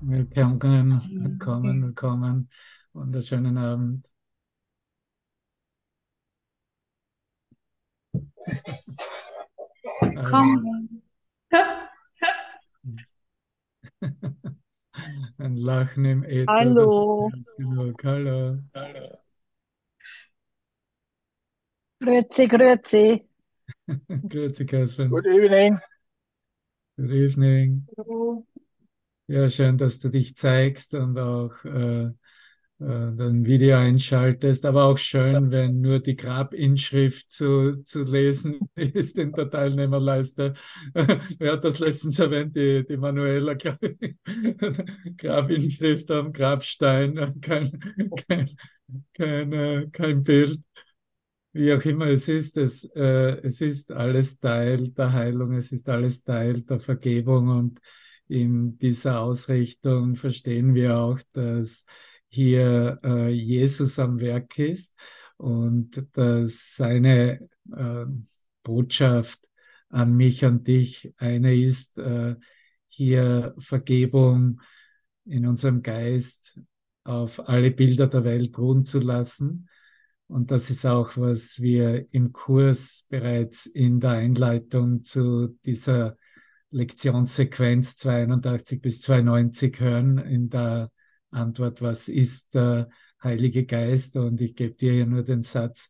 Willkommen, willkommen, willkommen. Wunderschönen Abend. Willkommen. Ein Lachen im Äther. Hallo. Das ist genug. Hallo. Hallo. Grüezi, grüezi. Grüezi, Catherine. Good evening. Good evening. Hallo. Ja, schön, dass du dich zeigst und auch äh, äh, dein Video einschaltest. Aber auch schön, wenn nur die Grabinschrift zu, zu lesen ist in der Teilnehmerleiste. Wer hat das letztens erwähnt? Die, die ich. Grabinschrift am Grabstein, kein, kein, kein, äh, kein Bild. Wie auch immer es ist, es, äh, es ist alles Teil der Heilung, es ist alles Teil der Vergebung und in dieser Ausrichtung verstehen wir auch, dass hier äh, Jesus am Werk ist und dass seine äh, Botschaft an mich und dich eine ist, äh, hier Vergebung in unserem Geist auf alle Bilder der Welt ruhen zu lassen. Und das ist auch, was wir im Kurs bereits in der Einleitung zu dieser Lektionssequenz 82 bis 92 hören in der Antwort, was ist der Heilige Geist? Und ich gebe dir hier nur den Satz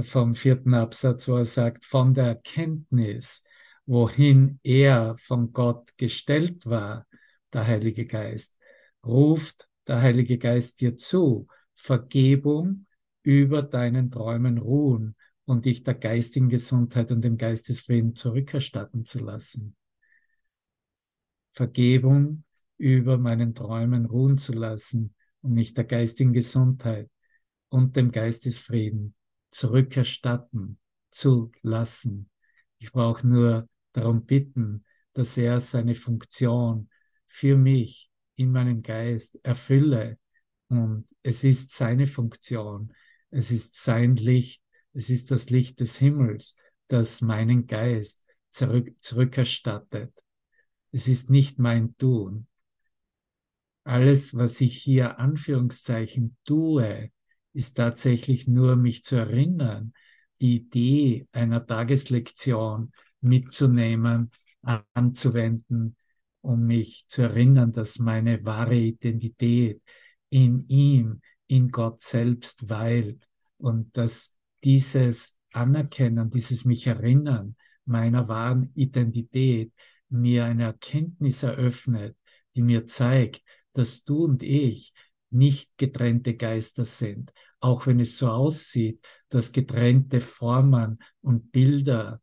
vom vierten Absatz, wo er sagt, von der Erkenntnis, wohin er von Gott gestellt war, der Heilige Geist, ruft der Heilige Geist dir zu, Vergebung über deinen Träumen ruhen und dich der geistigen Gesundheit und dem Geistesfrieden zurückerstatten zu lassen. Vergebung über meinen Träumen ruhen zu lassen und mich der geistigen Gesundheit und dem Geistesfrieden zurückerstatten zu lassen. Ich brauche nur darum bitten, dass er seine Funktion für mich in meinem Geist erfülle. Und es ist seine Funktion, es ist sein Licht, es ist das Licht des Himmels, das meinen Geist zurück, zurückerstattet. Es ist nicht mein Tun. Alles, was ich hier Anführungszeichen tue, ist tatsächlich nur mich zu erinnern, die Idee einer Tageslektion mitzunehmen, anzuwenden, um mich zu erinnern, dass meine wahre Identität in ihm, in Gott selbst weilt und dass dieses Anerkennen, dieses mich erinnern meiner wahren Identität mir eine Erkenntnis eröffnet, die mir zeigt, dass du und ich nicht getrennte Geister sind, auch wenn es so aussieht, dass getrennte Formen und Bilder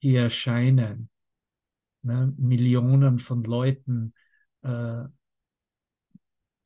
hier erscheinen, ne, Millionen von Leuten, äh,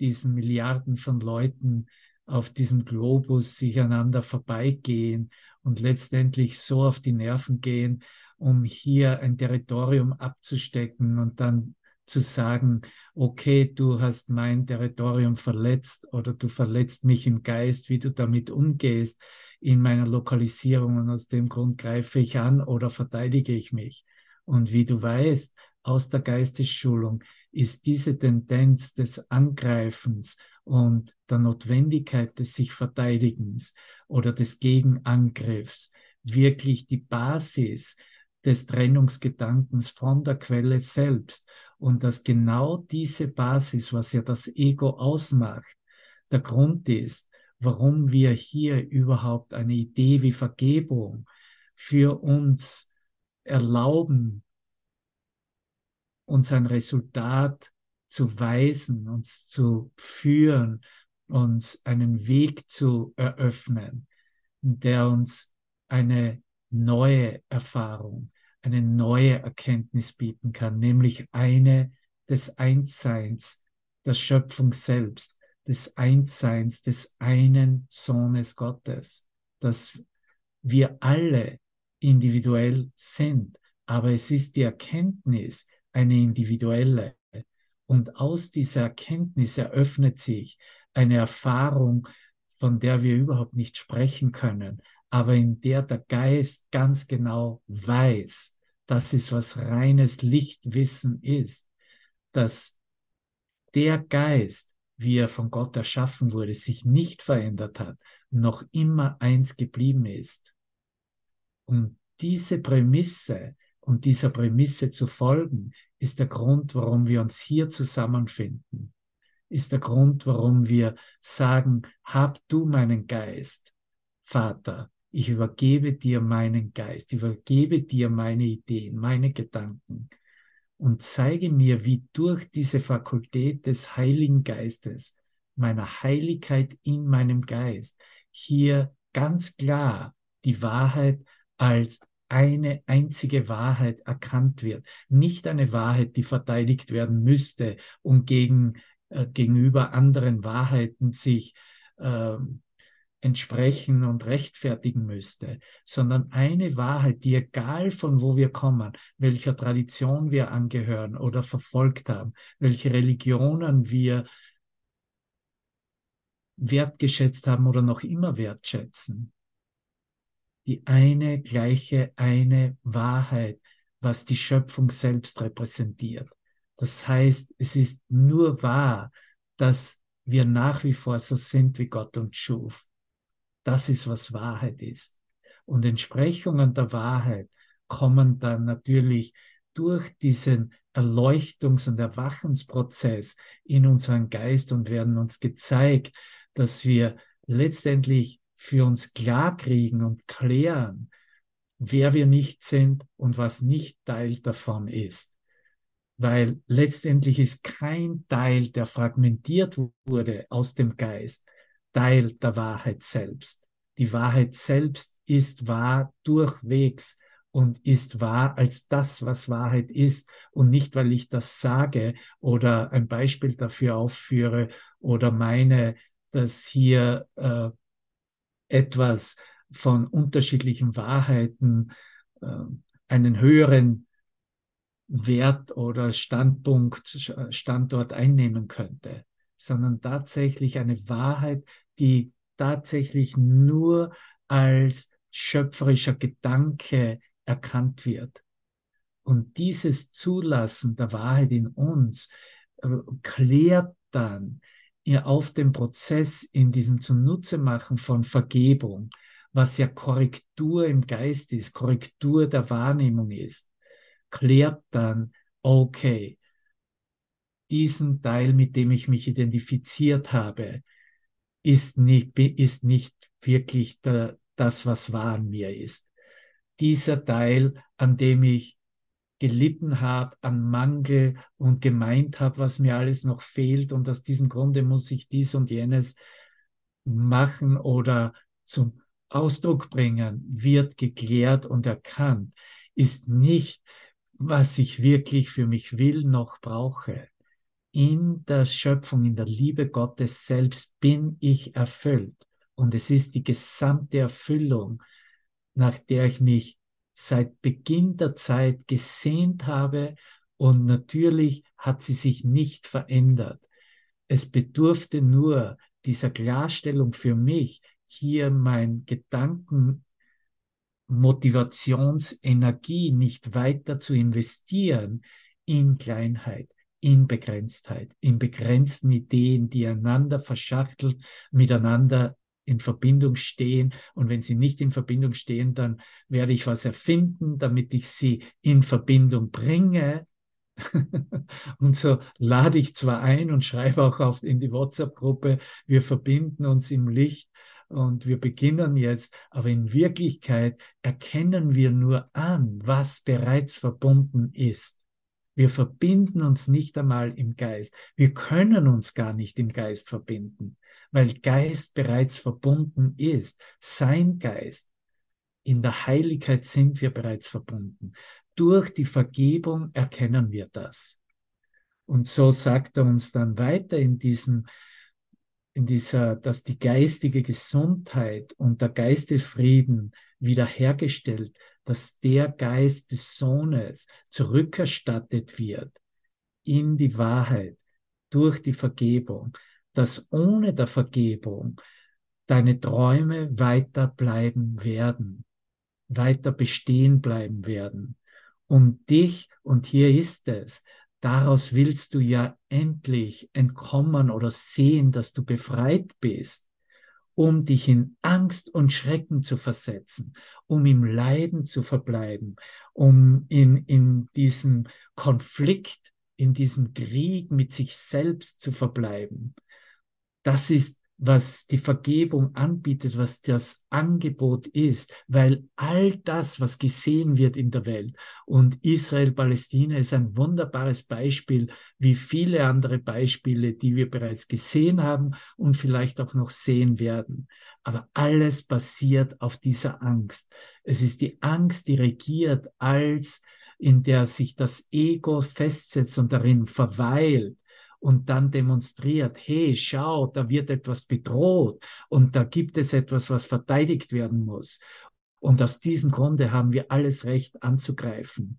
diesen Milliarden von Leuten auf diesem Globus sich einander vorbeigehen und letztendlich so auf die Nerven gehen, um hier ein Territorium abzustecken und dann zu sagen, okay, du hast mein Territorium verletzt oder du verletzt mich im Geist, wie du damit umgehst in meiner Lokalisierung und aus dem Grund greife ich an oder verteidige ich mich. Und wie du weißt, aus der Geistesschulung ist diese Tendenz des Angreifens und der Notwendigkeit des sich Verteidigens oder des Gegenangriffs wirklich die Basis des Trennungsgedankens von der Quelle selbst. Und dass genau diese Basis, was ja das Ego ausmacht, der Grund ist, warum wir hier überhaupt eine Idee wie Vergebung für uns erlauben, uns ein Resultat zu weisen, uns zu führen, uns einen Weg zu eröffnen, der uns eine neue Erfahrung, eine neue Erkenntnis bieten kann, nämlich eine des Einsseins der Schöpfung selbst, des Einsseins des einen Sohnes Gottes, dass wir alle individuell sind, aber es ist die Erkenntnis eine individuelle. Und aus dieser Erkenntnis eröffnet sich eine Erfahrung, von der wir überhaupt nicht sprechen können, aber in der der Geist ganz genau weiß, das ist was reines Lichtwissen ist, dass der Geist, wie er von Gott erschaffen wurde, sich nicht verändert hat, noch immer eins geblieben ist. Und diese Prämisse und dieser Prämisse zu folgen, ist der Grund, warum wir uns hier zusammenfinden, ist der Grund, warum wir sagen, hab du meinen Geist, Vater, ich übergebe dir meinen Geist, ich übergebe dir meine Ideen, meine Gedanken und zeige mir, wie durch diese Fakultät des Heiligen Geistes, meiner Heiligkeit in meinem Geist, hier ganz klar die Wahrheit als eine einzige Wahrheit erkannt wird. Nicht eine Wahrheit, die verteidigt werden müsste, um gegen, äh, gegenüber anderen Wahrheiten sich äh, entsprechen und rechtfertigen müsste, sondern eine Wahrheit, die egal von wo wir kommen, welcher Tradition wir angehören oder verfolgt haben, welche Religionen wir wertgeschätzt haben oder noch immer wertschätzen, die eine gleiche, eine Wahrheit, was die Schöpfung selbst repräsentiert. Das heißt, es ist nur wahr, dass wir nach wie vor so sind, wie Gott uns schuf. Das ist, was Wahrheit ist. Und Entsprechungen der Wahrheit kommen dann natürlich durch diesen Erleuchtungs- und Erwachensprozess in unseren Geist und werden uns gezeigt, dass wir letztendlich für uns klarkriegen und klären, wer wir nicht sind und was nicht Teil davon ist. Weil letztendlich ist kein Teil, der fragmentiert wurde aus dem Geist, Teil der Wahrheit selbst. Die Wahrheit selbst ist wahr durchwegs und ist wahr als das, was Wahrheit ist und nicht, weil ich das sage oder ein Beispiel dafür aufführe oder meine, dass hier äh, etwas von unterschiedlichen Wahrheiten äh, einen höheren Wert oder Standpunkt, Standort einnehmen könnte, sondern tatsächlich eine Wahrheit, die tatsächlich nur als schöpferischer Gedanke erkannt wird. Und dieses Zulassen der Wahrheit in uns äh, klärt dann ihr auf dem Prozess in diesem Zunutze machen von Vergebung, was ja Korrektur im Geist ist, Korrektur der Wahrnehmung ist, klärt dann, okay, diesen Teil, mit dem ich mich identifiziert habe, ist nicht, ist nicht wirklich der, das, was wahr an mir ist. Dieser Teil, an dem ich gelitten habe an Mangel und gemeint habe, was mir alles noch fehlt und aus diesem Grunde muss ich dies und jenes machen oder zum Ausdruck bringen, wird geklärt und erkannt, ist nicht, was ich wirklich für mich will noch brauche. In der Schöpfung, in der Liebe Gottes selbst bin ich erfüllt. Und es ist die gesamte Erfüllung, nach der ich mich seit Beginn der Zeit gesehnt habe und natürlich hat sie sich nicht verändert. Es bedurfte nur dieser Klarstellung für mich, hier mein Gedanken Motivationsenergie nicht weiter zu investieren in Kleinheit, in Begrenztheit, in begrenzten Ideen, die einander verschachtelt miteinander in Verbindung stehen. Und wenn sie nicht in Verbindung stehen, dann werde ich was erfinden, damit ich sie in Verbindung bringe. und so lade ich zwar ein und schreibe auch auf in die WhatsApp-Gruppe, wir verbinden uns im Licht und wir beginnen jetzt, aber in Wirklichkeit erkennen wir nur an, was bereits verbunden ist. Wir verbinden uns nicht einmal im Geist. Wir können uns gar nicht im Geist verbinden weil Geist bereits verbunden ist. Sein Geist. In der Heiligkeit sind wir bereits verbunden. Durch die Vergebung erkennen wir das. Und so sagt er uns dann weiter in diesem, in dieser, dass die geistige Gesundheit und der Geistesfrieden wiederhergestellt, dass der Geist des Sohnes zurückerstattet wird in die Wahrheit durch die Vergebung, dass ohne der Vergebung deine Träume weiter bleiben werden, weiter bestehen bleiben werden. Um dich, und hier ist es, daraus willst du ja endlich entkommen oder sehen, dass du befreit bist, um dich in Angst und Schrecken zu versetzen, um im Leiden zu verbleiben, um in, in diesem Konflikt, in diesem Krieg mit sich selbst zu verbleiben. Das ist was die Vergebung anbietet, was das Angebot ist, weil all das, was gesehen wird in der Welt und Israel-Palästina ist ein wunderbares Beispiel, wie viele andere Beispiele, die wir bereits gesehen haben und vielleicht auch noch sehen werden. Aber alles basiert auf dieser Angst. Es ist die Angst, die regiert als in der sich das Ego festsetzt und darin verweilt und dann demonstriert, hey, schau, da wird etwas bedroht und da gibt es etwas, was verteidigt werden muss. Und aus diesem Grunde haben wir alles Recht anzugreifen.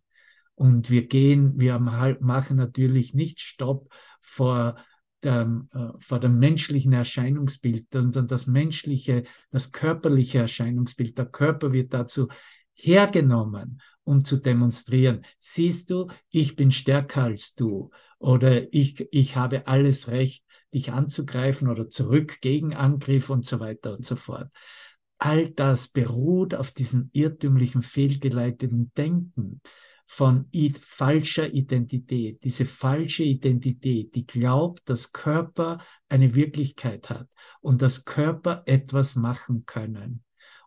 Und wir gehen, wir machen natürlich nicht Stopp vor dem, äh, vor dem menschlichen Erscheinungsbild, sondern das menschliche, das körperliche Erscheinungsbild. Der Körper wird dazu hergenommen, um zu demonstrieren. Siehst du, ich bin stärker als du oder ich, ich habe alles Recht, dich anzugreifen oder zurück gegen Angriff und so weiter und so fort. All das beruht auf diesem irrtümlichen, fehlgeleiteten Denken von falscher Identität. Diese falsche Identität, die glaubt, dass Körper eine Wirklichkeit hat und dass Körper etwas machen können.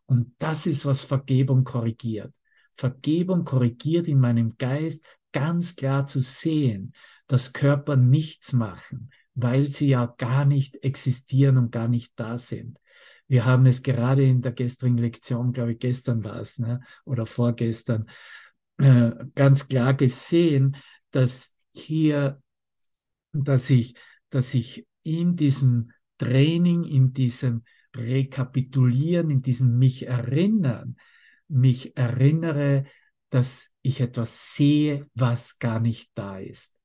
Und das ist, was Vergebung korrigiert. Vergebung korrigiert in meinem Geist ganz klar zu sehen, dass Körper nichts machen, weil sie ja gar nicht existieren und gar nicht da sind. Wir haben es gerade in der gestrigen Lektion, glaube ich, gestern war es, ne, oder vorgestern, äh, ganz klar gesehen, dass hier, dass ich, dass ich in diesem Training, in diesem Rekapitulieren, in diesem mich erinnern, mich erinnere, dass ich etwas sehe, was gar nicht da ist.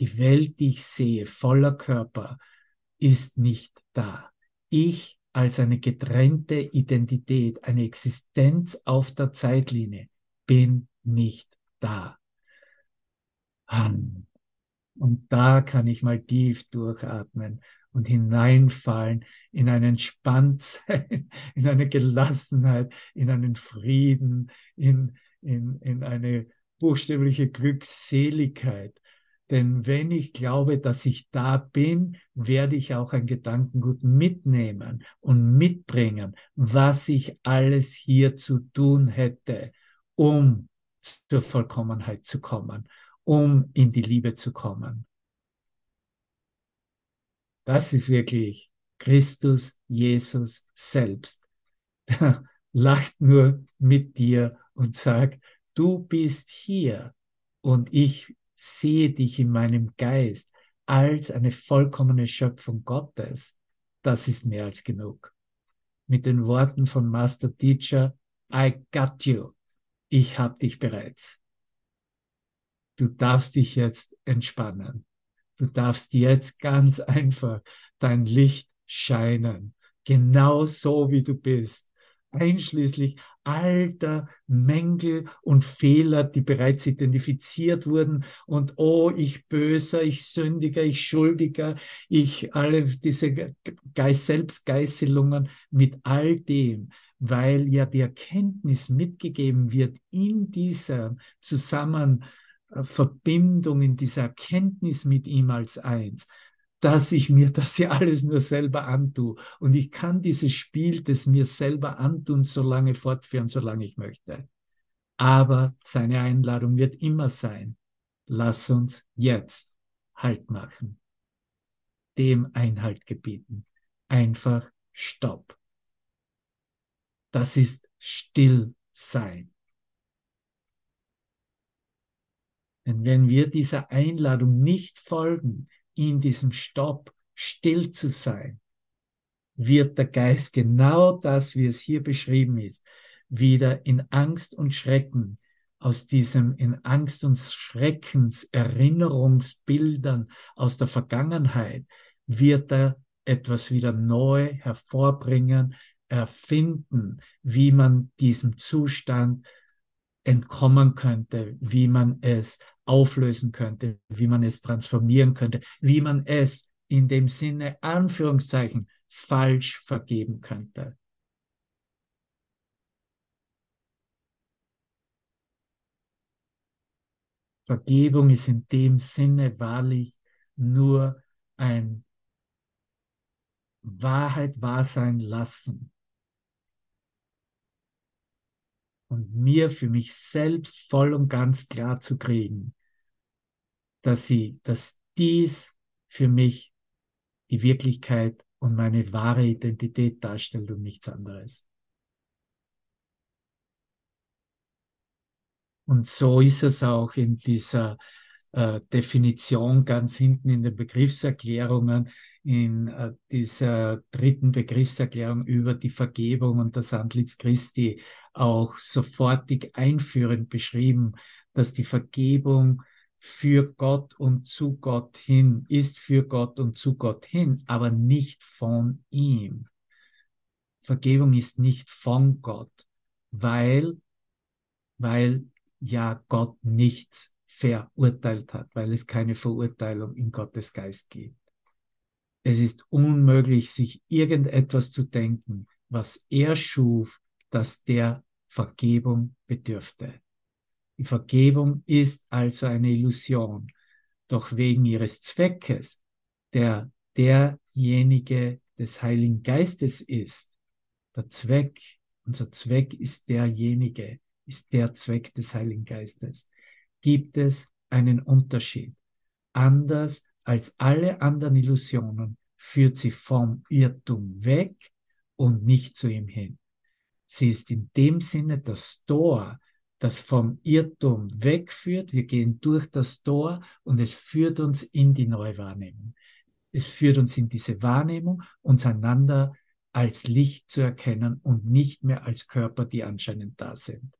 Die Welt, die ich sehe, voller Körper, ist nicht da. Ich als eine getrennte Identität, eine Existenz auf der Zeitlinie, bin nicht da. Und da kann ich mal tief durchatmen und hineinfallen in ein Entspanntsein, in eine Gelassenheit, in einen Frieden, in, in, in eine buchstäbliche Glückseligkeit, denn wenn ich glaube, dass ich da bin, werde ich auch ein Gedankengut mitnehmen und mitbringen, was ich alles hier zu tun hätte, um zur Vollkommenheit zu kommen, um in die Liebe zu kommen. Das ist wirklich Christus, Jesus selbst. Lacht nur mit dir und sagt, du bist hier und ich sehe dich in meinem Geist als eine vollkommene Schöpfung Gottes, das ist mehr als genug. Mit den Worten von Master Teacher, I got you. Ich hab dich bereits. Du darfst dich jetzt entspannen. Du darfst jetzt ganz einfach dein Licht scheinen. Genau so wie du bist. Einschließlich alter Mängel und Fehler, die bereits identifiziert wurden. Und oh, ich böser, ich sündiger, ich schuldiger, ich alle diese Geist, Selbstgeißelungen mit all dem, weil ja die Erkenntnis mitgegeben wird in dieser Zusammenverbindung, in dieser Erkenntnis mit ihm als eins, dass ich mir das ja alles nur selber antue. Und ich kann dieses Spiel des mir selber antun so lange fortführen, solange ich möchte. Aber seine Einladung wird immer sein, lass uns jetzt Halt machen, dem Einhalt gebieten. Einfach Stopp. Das ist Stillsein. Denn wenn wir dieser Einladung nicht folgen, in diesem Stopp still zu sein, wird der Geist genau das, wie es hier beschrieben ist, wieder in Angst und Schrecken, aus diesem in Angst und Schreckens Erinnerungsbildern aus der Vergangenheit, wird er etwas wieder neu hervorbringen, erfinden, wie man diesem Zustand entkommen könnte, wie man es auflösen könnte, wie man es transformieren könnte, wie man es in dem Sinne Anführungszeichen falsch vergeben könnte. Vergebung ist in dem Sinne wahrlich nur ein Wahrheit wahr sein lassen. Und mir für mich selbst voll und ganz klar zu kriegen, dass sie, dass dies für mich die Wirklichkeit und meine wahre Identität darstellt und nichts anderes. Und so ist es auch in dieser äh, Definition ganz hinten in den Begriffserklärungen, in äh, dieser dritten Begriffserklärung über die Vergebung und das Antlitz Christi auch sofortig einführend beschrieben, dass die Vergebung für Gott und zu Gott hin ist für Gott und zu Gott hin, aber nicht von ihm. Vergebung ist nicht von Gott, weil, weil ja Gott nichts verurteilt hat, weil es keine Verurteilung in Gottes Geist gibt. Es ist unmöglich, sich irgendetwas zu denken, was er schuf, dass der Vergebung bedürfte. Die Vergebung ist also eine Illusion, doch wegen ihres Zweckes, der derjenige des Heiligen Geistes ist, der Zweck, unser Zweck ist derjenige, ist der Zweck des Heiligen Geistes, gibt es einen Unterschied. Anders als alle anderen Illusionen führt sie vom Irrtum weg und nicht zu ihm hin. Sie ist in dem Sinne das Tor, das vom Irrtum wegführt. Wir gehen durch das Tor und es führt uns in die neue Wahrnehmung. Es führt uns in diese Wahrnehmung, uns einander als Licht zu erkennen und nicht mehr als Körper, die anscheinend da sind.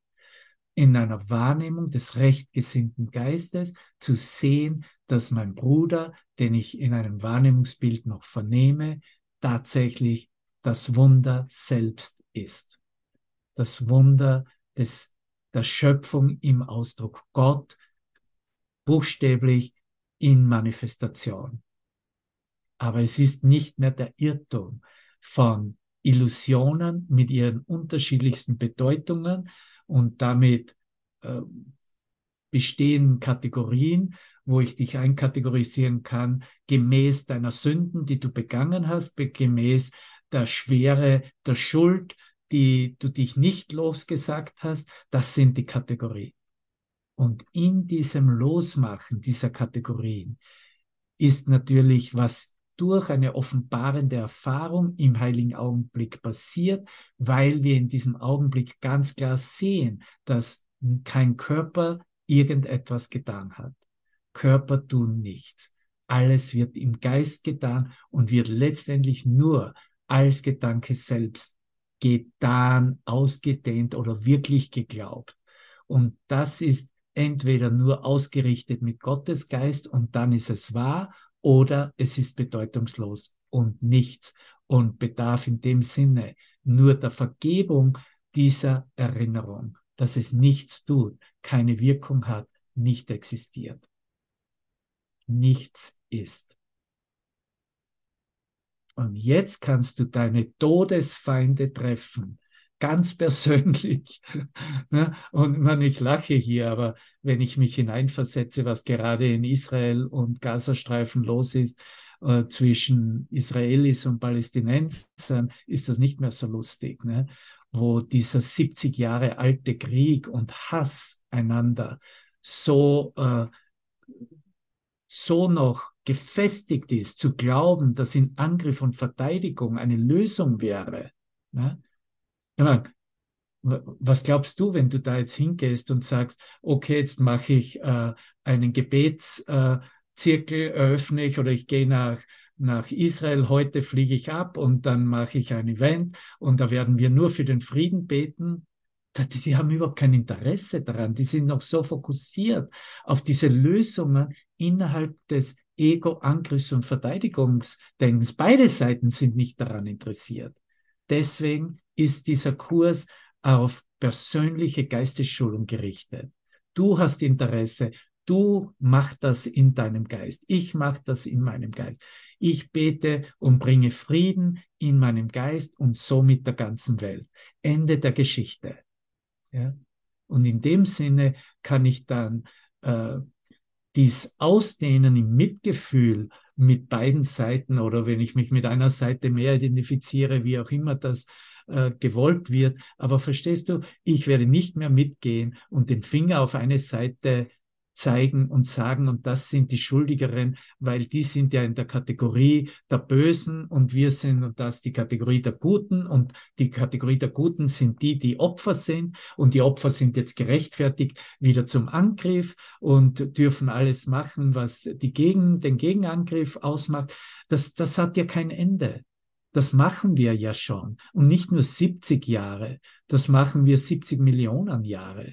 In einer Wahrnehmung des rechtgesinnten Geistes zu sehen, dass mein Bruder, den ich in einem Wahrnehmungsbild noch vernehme, tatsächlich das Wunder selbst ist. Das Wunder des der Schöpfung im Ausdruck Gott, buchstäblich in Manifestation. Aber es ist nicht mehr der Irrtum von Illusionen mit ihren unterschiedlichsten Bedeutungen und damit äh, bestehen Kategorien, wo ich dich einkategorisieren kann, gemäß deiner Sünden, die du begangen hast, gemäß der Schwere der Schuld, die du dich nicht losgesagt hast, das sind die Kategorien. Und in diesem Losmachen dieser Kategorien ist natürlich, was durch eine offenbarende Erfahrung im heiligen Augenblick passiert, weil wir in diesem Augenblick ganz klar sehen, dass kein Körper irgendetwas getan hat. Körper tun nichts. Alles wird im Geist getan und wird letztendlich nur als Gedanke selbst getan, ausgedehnt oder wirklich geglaubt. Und das ist entweder nur ausgerichtet mit Gottes Geist und dann ist es wahr oder es ist bedeutungslos und nichts und bedarf in dem Sinne nur der Vergebung dieser Erinnerung, dass es nichts tut, keine Wirkung hat, nicht existiert. Nichts ist. Und jetzt kannst du deine Todesfeinde treffen, ganz persönlich. Ne? Und man, ich lache hier, aber wenn ich mich hineinversetze, was gerade in Israel und Gazastreifen los ist, äh, zwischen Israelis und Palästinensern, ist das nicht mehr so lustig, ne? wo dieser 70 Jahre alte Krieg und Hass einander so, äh, so noch gefestigt ist, zu glauben, dass in Angriff und Verteidigung eine Lösung wäre. Ne? Meine, was glaubst du, wenn du da jetzt hingehst und sagst, okay, jetzt mache ich äh, einen Gebetszirkel, äh, eröffne ich oder ich gehe nach, nach Israel, heute fliege ich ab und dann mache ich ein Event und da werden wir nur für den Frieden beten. Die, haben überhaupt kein Interesse daran. Die sind noch so fokussiert auf diese Lösungen innerhalb des Ego-Angriffs- und Verteidigungsdenkens. Beide Seiten sind nicht daran interessiert. Deswegen ist dieser Kurs auf persönliche Geistesschulung gerichtet. Du hast Interesse, du machst das in deinem Geist, ich mache das in meinem Geist. Ich bete und bringe Frieden in meinem Geist und somit der ganzen Welt. Ende der Geschichte. Ja? Und in dem Sinne kann ich dann äh, dies Ausdehnen im Mitgefühl mit beiden Seiten oder wenn ich mich mit einer Seite mehr identifiziere, wie auch immer das äh, gewollt wird. Aber verstehst du, ich werde nicht mehr mitgehen und den Finger auf eine Seite zeigen und sagen, und das sind die Schuldigeren, weil die sind ja in der Kategorie der Bösen und wir sind und das die Kategorie der Guten und die Kategorie der Guten sind die, die Opfer sind und die Opfer sind jetzt gerechtfertigt wieder zum Angriff und dürfen alles machen, was die Gegen, den Gegenangriff ausmacht. Das, das hat ja kein Ende. Das machen wir ja schon. Und nicht nur 70 Jahre, das machen wir 70 Millionen Jahre.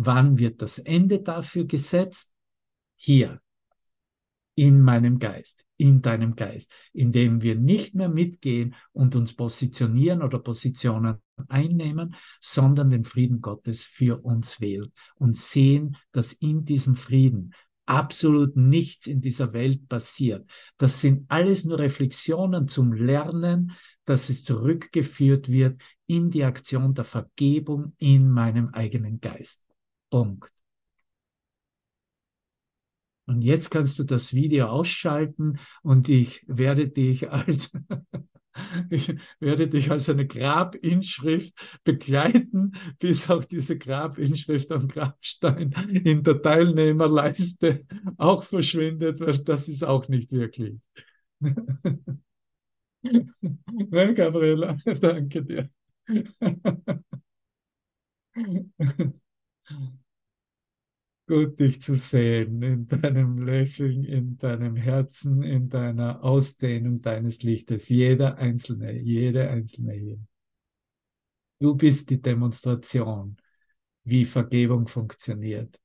Wann wird das Ende dafür gesetzt? Hier, in meinem Geist, in deinem Geist, indem wir nicht mehr mitgehen und uns positionieren oder Positionen einnehmen, sondern den Frieden Gottes für uns wählen und sehen, dass in diesem Frieden absolut nichts in dieser Welt passiert. Das sind alles nur Reflexionen zum Lernen, dass es zurückgeführt wird in die Aktion der Vergebung in meinem eigenen Geist. Punkt. Und jetzt kannst du das Video ausschalten und ich werde dich als, ich werde dich als eine Grabinschrift begleiten, bis auch diese Grabinschrift am Grabstein in der Teilnehmerleiste auch verschwindet, weil das ist auch nicht wirklich. Nein, Gabriela, danke dir. Gut, dich zu sehen in deinem Lächeln, in deinem Herzen, in deiner Ausdehnung deines Lichtes. Jeder Einzelne, jede Einzelne hier. Du bist die Demonstration, wie Vergebung funktioniert.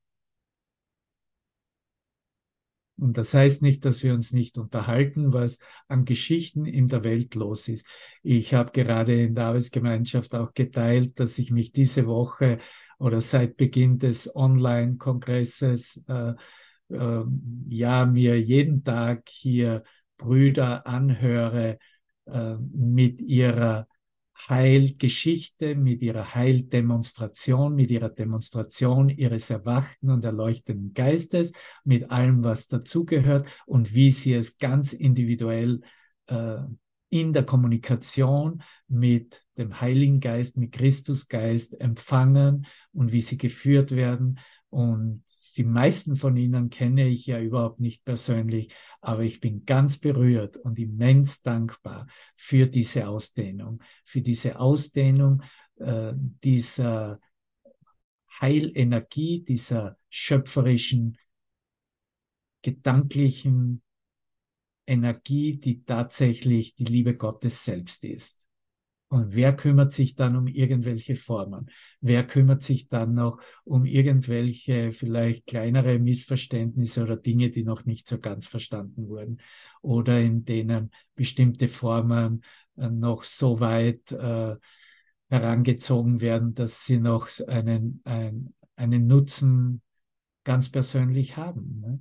Und das heißt nicht, dass wir uns nicht unterhalten, was an Geschichten in der Welt los ist. Ich habe gerade in der Arbeitsgemeinschaft auch geteilt, dass ich mich diese Woche oder seit Beginn des Online-Kongresses äh, äh, ja mir jeden Tag hier Brüder anhöre äh, mit ihrer Heilgeschichte, mit ihrer Heildemonstration, mit ihrer Demonstration ihres erwachten und erleuchteten Geistes, mit allem, was dazugehört und wie sie es ganz individuell äh, in der Kommunikation mit dem Heiligen Geist, mit Christusgeist empfangen und wie sie geführt werden. Und die meisten von ihnen kenne ich ja überhaupt nicht persönlich, aber ich bin ganz berührt und immens dankbar für diese Ausdehnung, für diese Ausdehnung äh, dieser Heilenergie, dieser schöpferischen, gedanklichen Energie, die tatsächlich die Liebe Gottes selbst ist. Und wer kümmert sich dann um irgendwelche Formen? Wer kümmert sich dann noch um irgendwelche vielleicht kleinere Missverständnisse oder Dinge, die noch nicht so ganz verstanden wurden oder in denen bestimmte Formen äh, noch so weit äh, herangezogen werden, dass sie noch einen, ein, einen Nutzen ganz persönlich haben. Ne?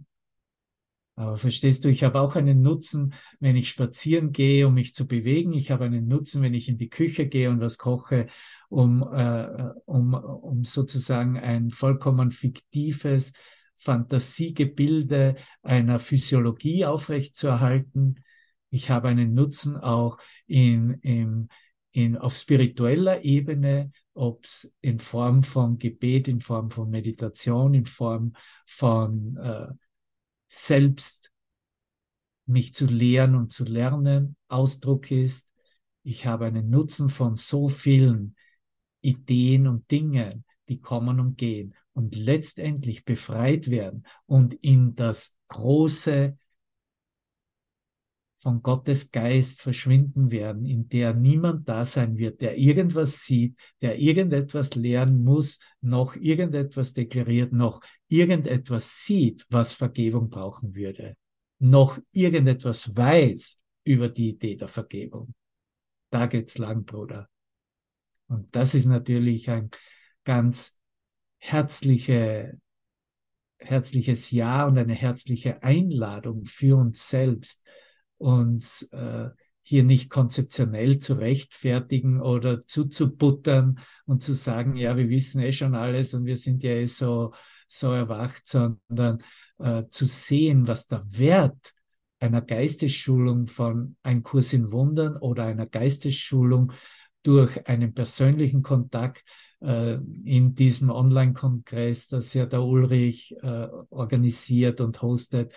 Aber verstehst du, ich habe auch einen Nutzen, wenn ich spazieren gehe, um mich zu bewegen. Ich habe einen Nutzen, wenn ich in die Küche gehe und was koche, um, äh, um, um sozusagen ein vollkommen fiktives Fantasiegebilde einer Physiologie aufrechtzuerhalten. Ich habe einen Nutzen auch in, in, in, auf spiritueller Ebene, ob es in Form von Gebet, in Form von Meditation, in Form von äh, selbst mich zu lehren und zu lernen Ausdruck ist. Ich habe einen Nutzen von so vielen Ideen und Dingen, die kommen und gehen und letztendlich befreit werden und in das große von Gottes Geist verschwinden werden, in der niemand da sein wird, der irgendwas sieht, der irgendetwas lernen muss, noch irgendetwas deklariert, noch irgendetwas sieht, was Vergebung brauchen würde. noch irgendetwas weiß über die Idee der Vergebung. Da geht's lang, Bruder. Und das ist natürlich ein ganz herzliche, herzliches Ja und eine herzliche Einladung für uns selbst, uns äh, hier nicht konzeptionell zu rechtfertigen oder zuzubuttern und zu sagen, ja, wir wissen eh schon alles und wir sind ja eh so, so erwacht, sondern äh, zu sehen, was der Wert einer Geistesschulung von ein Kurs in Wundern oder einer Geistesschulung durch einen persönlichen Kontakt äh, in diesem Online-Kongress, das ja der Ulrich äh, organisiert und hostet,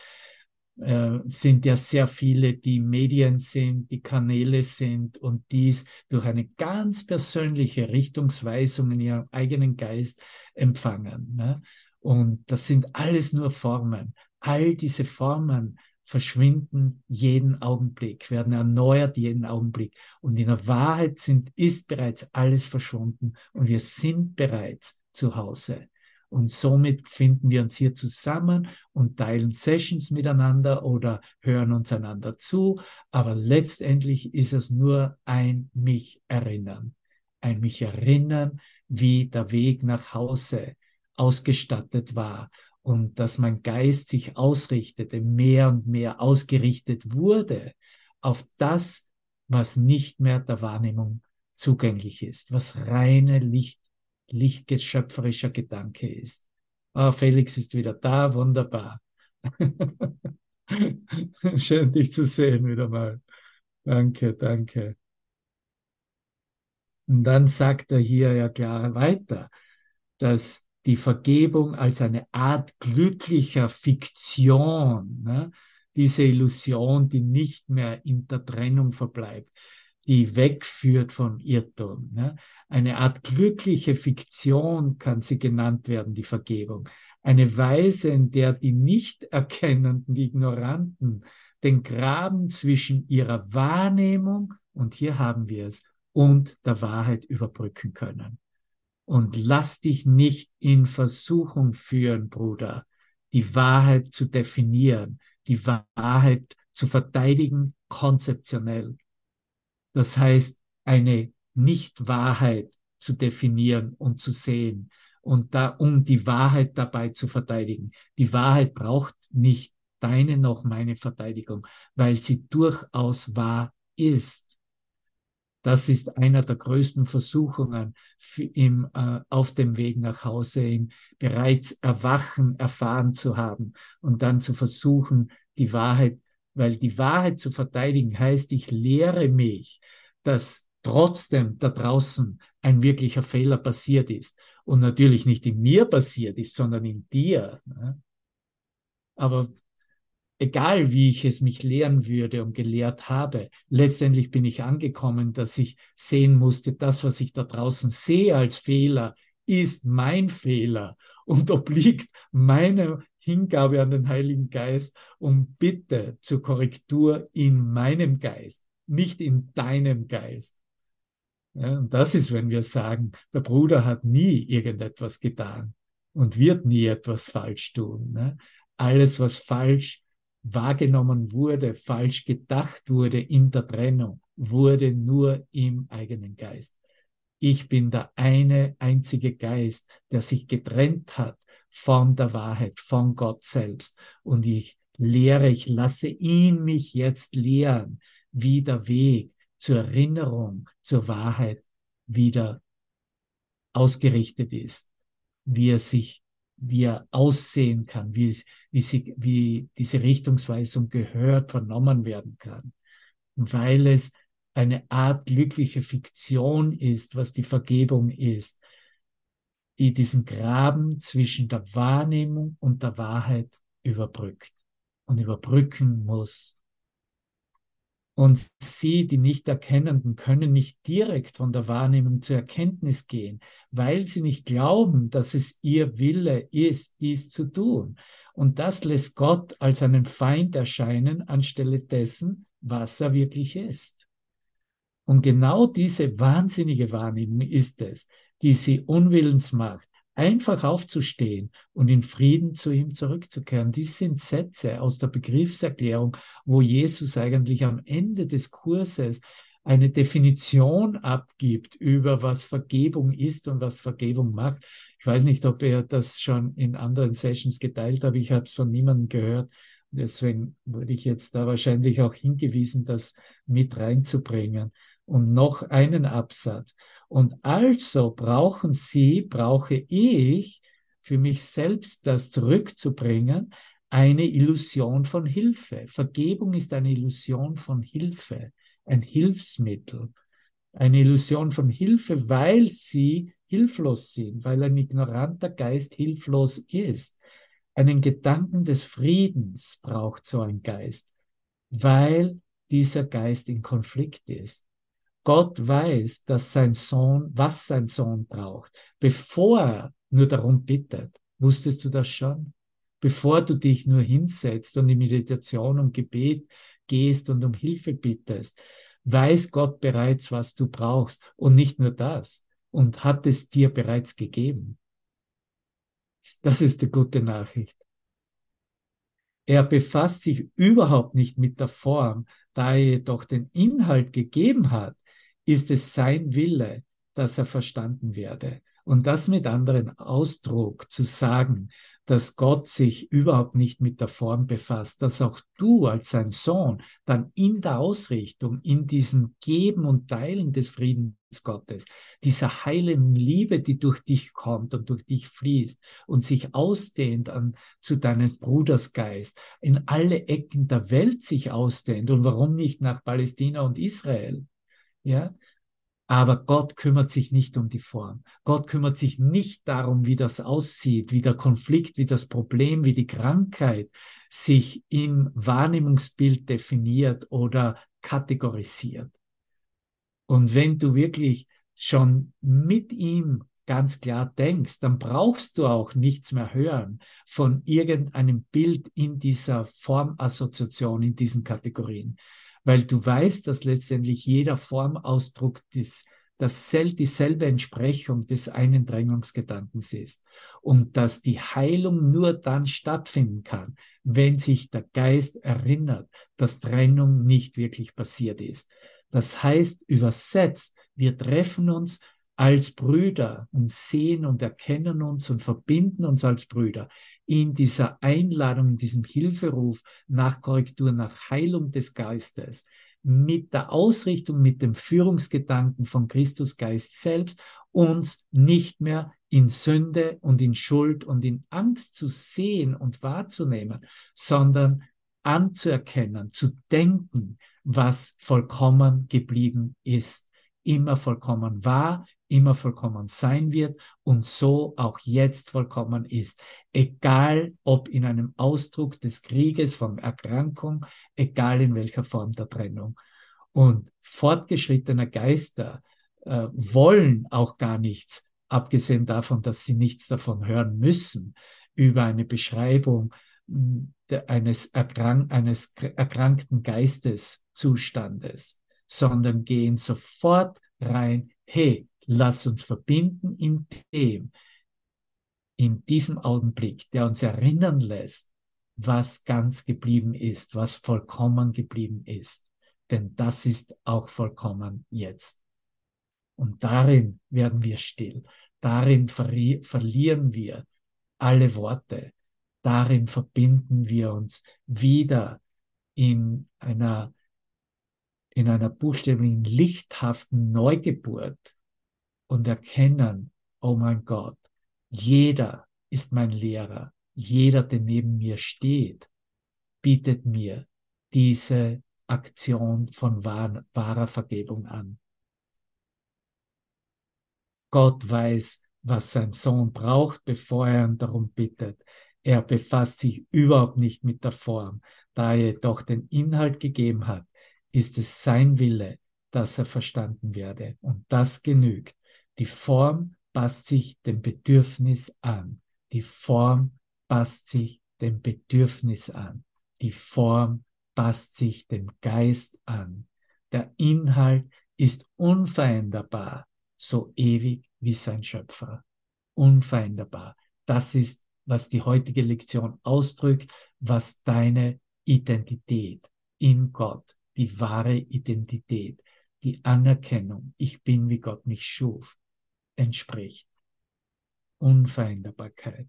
äh, sind ja sehr viele, die Medien sind, die Kanäle sind und dies durch eine ganz persönliche Richtungsweisung in ihrem eigenen Geist empfangen. Ne? Und das sind alles nur Formen. All diese Formen verschwinden jeden Augenblick, werden erneuert jeden Augenblick. Und in der Wahrheit sind, ist bereits alles verschwunden und wir sind bereits zu Hause. Und somit finden wir uns hier zusammen und teilen Sessions miteinander oder hören uns einander zu. Aber letztendlich ist es nur ein mich erinnern. Ein mich erinnern, wie der Weg nach Hause ausgestattet war und dass mein Geist sich ausrichtete, mehr und mehr ausgerichtet wurde auf das, was nicht mehr der Wahrnehmung zugänglich ist, was reine Licht lichtgeschöpferischer Gedanke ist. Oh, Felix ist wieder da, wunderbar. Schön, dich zu sehen wieder mal. Danke, danke. Und dann sagt er hier ja klar weiter, dass die Vergebung als eine Art glücklicher Fiktion, ne, diese Illusion, die nicht mehr in der Trennung verbleibt, die wegführt vom Irrtum. Ne? Eine Art glückliche Fiktion kann sie genannt werden, die Vergebung. Eine Weise, in der die Nichterkennenden, die Ignoranten den Graben zwischen ihrer Wahrnehmung, und hier haben wir es, und der Wahrheit überbrücken können. Und lass dich nicht in Versuchung führen, Bruder, die Wahrheit zu definieren, die Wahrheit zu verteidigen, konzeptionell. Das heißt, eine Nicht-Wahrheit zu definieren und zu sehen und da, um die Wahrheit dabei zu verteidigen. Die Wahrheit braucht nicht deine noch meine Verteidigung, weil sie durchaus wahr ist. Das ist einer der größten Versuchungen im, äh, auf dem Weg nach Hause, im bereits Erwachen erfahren zu haben und dann zu versuchen, die Wahrheit weil die Wahrheit zu verteidigen heißt, ich lehre mich, dass trotzdem da draußen ein wirklicher Fehler passiert ist und natürlich nicht in mir passiert ist, sondern in dir. Ne? Aber egal wie ich es mich lehren würde und gelehrt habe, letztendlich bin ich angekommen, dass ich sehen musste, das, was ich da draußen sehe als Fehler, ist mein Fehler und obliegt meiner Hingabe an den Heiligen Geist und Bitte zur Korrektur in meinem Geist, nicht in deinem Geist. Ja, und das ist, wenn wir sagen, der Bruder hat nie irgendetwas getan und wird nie etwas falsch tun. Ne? Alles, was falsch wahrgenommen wurde, falsch gedacht wurde in der Trennung, wurde nur im eigenen Geist. Ich bin der eine einzige Geist, der sich getrennt hat von der Wahrheit, von Gott selbst. Und ich lehre, ich lasse ihn mich jetzt lehren, wie der Weg zur Erinnerung, zur Wahrheit wieder ausgerichtet ist, wie er sich, wie er aussehen kann, wie, wie, sie, wie diese Richtungsweisung gehört, vernommen werden kann. Weil es eine Art glückliche Fiktion ist, was die Vergebung ist, die diesen Graben zwischen der Wahrnehmung und der Wahrheit überbrückt und überbrücken muss. Und sie, die Nicht-Erkennenden, können nicht direkt von der Wahrnehmung zur Erkenntnis gehen, weil sie nicht glauben, dass es ihr Wille ist, dies zu tun. Und das lässt Gott als einen Feind erscheinen, anstelle dessen, was er wirklich ist. Und genau diese wahnsinnige Wahrnehmung ist es, die sie unwillens macht, einfach aufzustehen und in Frieden zu ihm zurückzukehren. Dies sind Sätze aus der Begriffserklärung, wo Jesus eigentlich am Ende des Kurses eine Definition abgibt über was Vergebung ist und was Vergebung macht. Ich weiß nicht, ob er das schon in anderen Sessions geteilt hat, ich habe es von niemandem gehört. Deswegen wurde ich jetzt da wahrscheinlich auch hingewiesen, das mit reinzubringen. Und noch einen Absatz. Und also brauchen Sie, brauche ich für mich selbst das zurückzubringen, eine Illusion von Hilfe. Vergebung ist eine Illusion von Hilfe, ein Hilfsmittel. Eine Illusion von Hilfe, weil sie hilflos sind, weil ein ignoranter Geist hilflos ist. Einen Gedanken des Friedens braucht so ein Geist, weil dieser Geist in Konflikt ist. Gott weiß, dass sein Sohn, was sein Sohn braucht, bevor er nur darum bittet. Wusstest du das schon? Bevor du dich nur hinsetzt und in Meditation und Gebet gehst und um Hilfe bittest, weiß Gott bereits, was du brauchst und nicht nur das und hat es dir bereits gegeben. Das ist die gute Nachricht. Er befasst sich überhaupt nicht mit der Form, da er jedoch den Inhalt gegeben hat, ist es sein Wille, dass er verstanden werde. Und das mit anderen Ausdruck zu sagen, dass Gott sich überhaupt nicht mit der Form befasst, dass auch du als sein Sohn dann in der Ausrichtung, in diesem Geben und Teilen des Friedens Gottes, dieser heilen Liebe, die durch dich kommt und durch dich fließt und sich ausdehnt an, zu deinem Brudersgeist, in alle Ecken der Welt sich ausdehnt und warum nicht nach Palästina und Israel, ja. Aber Gott kümmert sich nicht um die Form. Gott kümmert sich nicht darum, wie das aussieht, wie der Konflikt, wie das Problem, wie die Krankheit sich im Wahrnehmungsbild definiert oder kategorisiert. Und wenn du wirklich schon mit ihm ganz klar denkst, dann brauchst du auch nichts mehr hören von irgendeinem Bild in dieser Formassoziation, in diesen Kategorien weil du weißt, dass letztendlich jeder Formausdruck des, das dieselbe Entsprechung des Einendrängungsgedankens ist und dass die Heilung nur dann stattfinden kann, wenn sich der Geist erinnert, dass Trennung nicht wirklich passiert ist. Das heißt, übersetzt, wir treffen uns als Brüder und sehen und erkennen uns und verbinden uns als Brüder in dieser Einladung, in diesem Hilferuf nach Korrektur, nach Heilung des Geistes, mit der Ausrichtung, mit dem Führungsgedanken von Christus Geist selbst, uns nicht mehr in Sünde und in Schuld und in Angst zu sehen und wahrzunehmen, sondern anzuerkennen, zu denken, was vollkommen geblieben ist, immer vollkommen war, immer vollkommen sein wird und so auch jetzt vollkommen ist. Egal ob in einem Ausdruck des Krieges, von Erkrankung, egal in welcher Form der Trennung. Und fortgeschrittene Geister äh, wollen auch gar nichts, abgesehen davon, dass sie nichts davon hören müssen, über eine Beschreibung hm, eines, erkrank eines erkrankten Geisteszustandes, sondern gehen sofort rein, hey, Lass uns verbinden in dem, in diesem Augenblick, der uns erinnern lässt, was ganz geblieben ist, was vollkommen geblieben ist. Denn das ist auch vollkommen jetzt. Und darin werden wir still. Darin verli verlieren wir alle Worte. Darin verbinden wir uns wieder in einer, in einer buchstäblichen, lichthaften Neugeburt und erkennen, oh mein Gott, jeder ist mein Lehrer, jeder, der neben mir steht, bietet mir diese Aktion von wahr, wahrer Vergebung an. Gott weiß, was sein Sohn braucht, bevor er ihn darum bittet. Er befasst sich überhaupt nicht mit der Form. Da er jedoch den Inhalt gegeben hat, ist es sein Wille, dass er verstanden werde. Und das genügt. Die Form passt sich dem Bedürfnis an. Die Form passt sich dem Bedürfnis an. Die Form passt sich dem Geist an. Der Inhalt ist unveränderbar, so ewig wie sein Schöpfer. unveränderbar. Das ist, was die heutige Lektion ausdrückt, was deine Identität in Gott, die wahre Identität, die Anerkennung, ich bin, wie Gott mich schuf, entspricht. Unveränderbarkeit.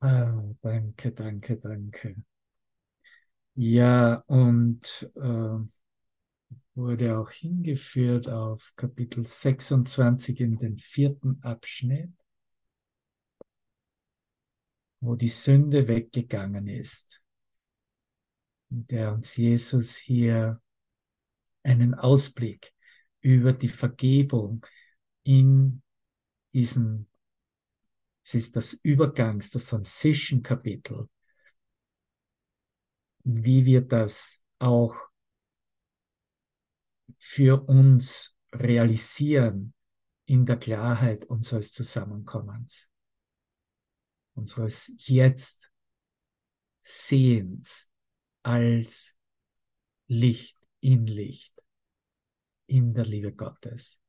Ah, danke, danke, danke. Ja, und äh, wurde auch hingeführt auf Kapitel 26 in den vierten Abschnitt, wo die Sünde weggegangen ist, der uns Jesus hier einen Ausblick über die Vergebung in diesem, es ist das Übergangs, das Transition-Kapitel, wie wir das auch für uns realisieren in der Klarheit unseres Zusammenkommens, unseres Jetzt Sehens als Licht in Licht, in der Liebe Gottes.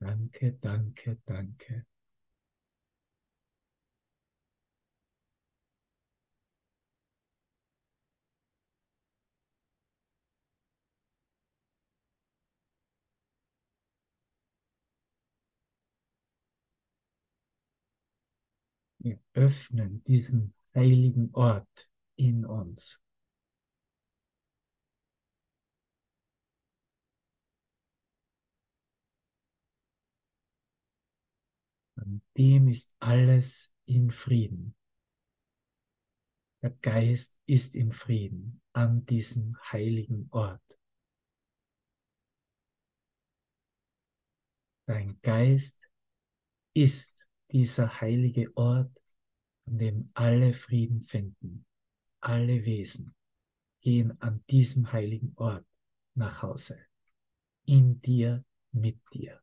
Danke, danke, danke. Wir öffnen diesen heiligen Ort in uns. An dem ist alles in Frieden. Der Geist ist in Frieden an diesem heiligen Ort. Dein Geist ist dieser heilige Ort, an dem alle Frieden finden. Alle Wesen gehen an diesem heiligen Ort nach Hause. In dir, mit dir.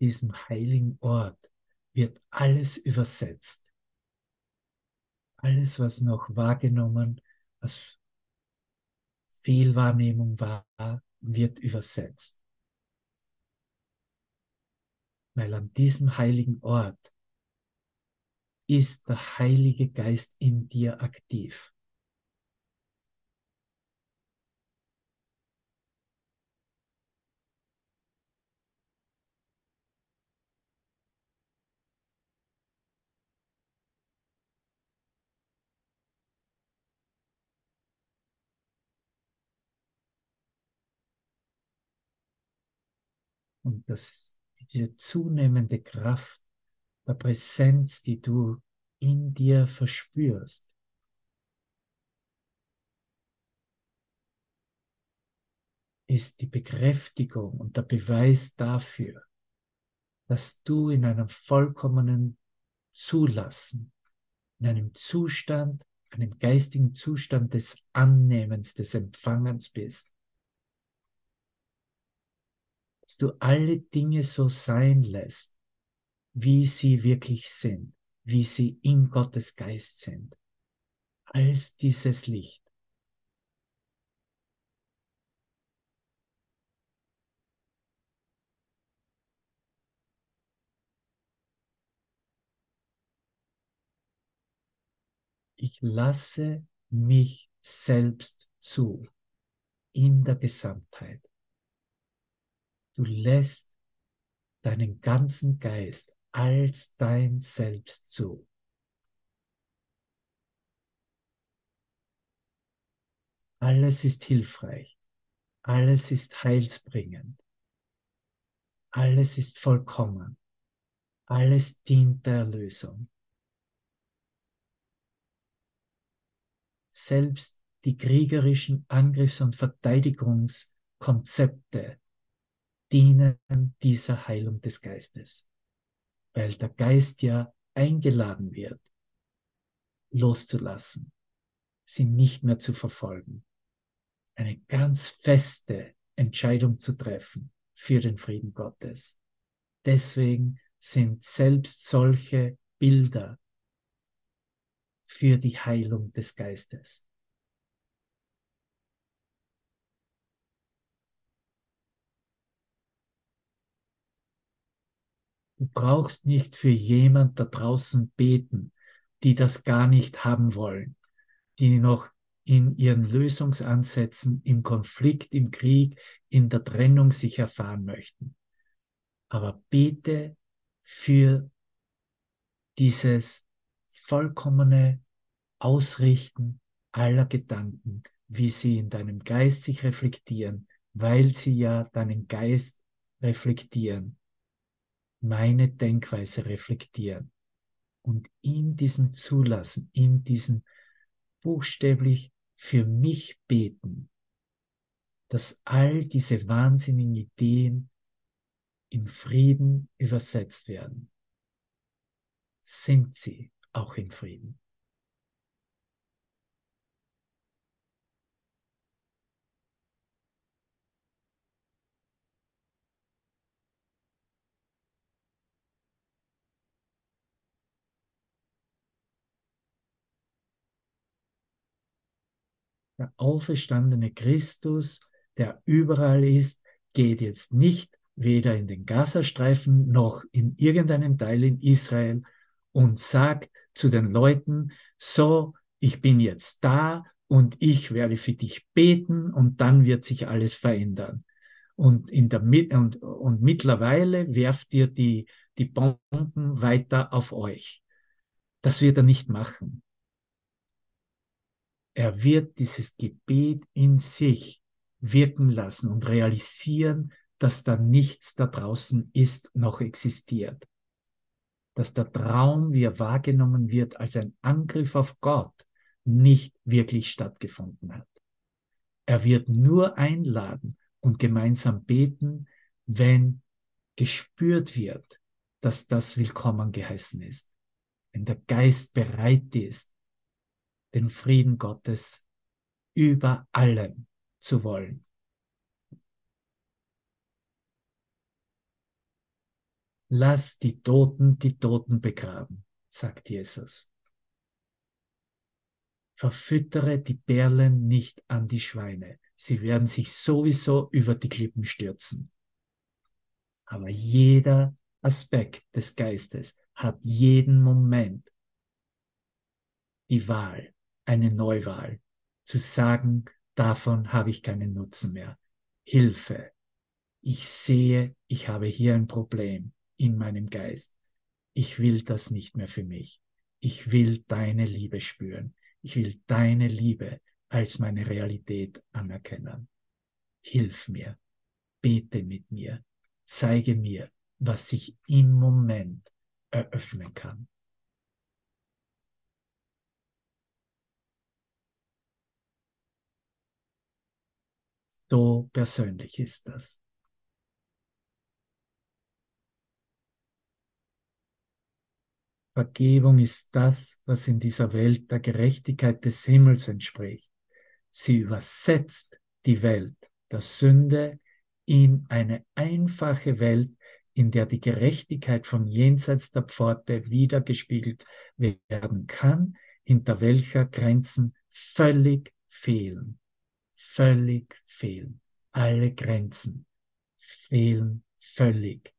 diesem heiligen Ort wird alles übersetzt. Alles, was noch wahrgenommen, als Fehlwahrnehmung war, wird übersetzt. Weil an diesem heiligen Ort ist der Heilige Geist in dir aktiv. Und das, diese zunehmende Kraft der Präsenz, die du in dir verspürst, ist die Bekräftigung und der Beweis dafür, dass du in einem vollkommenen Zulassen, in einem Zustand, einem geistigen Zustand des Annehmens, des Empfangens bist dass du alle Dinge so sein lässt, wie sie wirklich sind, wie sie in Gottes Geist sind, als dieses Licht. Ich lasse mich selbst zu in der Gesamtheit. Du lässt deinen ganzen Geist als dein Selbst zu. Alles ist hilfreich. Alles ist heilsbringend. Alles ist vollkommen. Alles dient der Erlösung. Selbst die kriegerischen Angriffs- und Verteidigungskonzepte dienen dieser Heilung des Geistes, weil der Geist ja eingeladen wird, loszulassen, sie nicht mehr zu verfolgen. Eine ganz feste Entscheidung zu treffen für den Frieden Gottes. Deswegen sind selbst solche Bilder für die Heilung des Geistes. Du brauchst nicht für jemand da draußen beten, die das gar nicht haben wollen, die noch in ihren Lösungsansätzen im Konflikt, im Krieg, in der Trennung sich erfahren möchten. Aber bete für dieses vollkommene Ausrichten aller Gedanken, wie sie in deinem Geist sich reflektieren, weil sie ja deinen Geist reflektieren, meine Denkweise reflektieren und in diesem Zulassen, in diesem buchstäblich für mich beten, dass all diese wahnsinnigen Ideen in Frieden übersetzt werden. Sind sie auch in Frieden? Der auferstandene Christus, der überall ist, geht jetzt nicht weder in den Gazastreifen noch in irgendeinem Teil in Israel und sagt zu den Leuten, so, ich bin jetzt da und ich werde für dich beten und dann wird sich alles verändern. Und, in der, und, und mittlerweile werft ihr die, die Bomben weiter auf euch. Das wird er nicht machen. Er wird dieses Gebet in sich wirken lassen und realisieren, dass da nichts da draußen ist, noch existiert. Dass der Traum, wie er wahrgenommen wird, als ein Angriff auf Gott, nicht wirklich stattgefunden hat. Er wird nur einladen und gemeinsam beten, wenn gespürt wird, dass das willkommen geheißen ist. Wenn der Geist bereit ist, den Frieden Gottes über allem zu wollen. Lass die Toten die Toten begraben, sagt Jesus. Verfüttere die Perlen nicht an die Schweine, sie werden sich sowieso über die Klippen stürzen. Aber jeder Aspekt des Geistes hat jeden Moment die Wahl eine Neuwahl, zu sagen, davon habe ich keinen Nutzen mehr. Hilfe. Ich sehe, ich habe hier ein Problem in meinem Geist. Ich will das nicht mehr für mich. Ich will deine Liebe spüren. Ich will deine Liebe als meine Realität anerkennen. Hilf mir. Bete mit mir. Zeige mir, was sich im Moment eröffnen kann. So persönlich ist das. Vergebung ist das, was in dieser Welt der Gerechtigkeit des Himmels entspricht. Sie übersetzt die Welt der Sünde in eine einfache Welt, in der die Gerechtigkeit von jenseits der Pforte wiedergespiegelt werden kann, hinter welcher Grenzen völlig fehlen völlig fehlen. Alle Grenzen fehlen völlig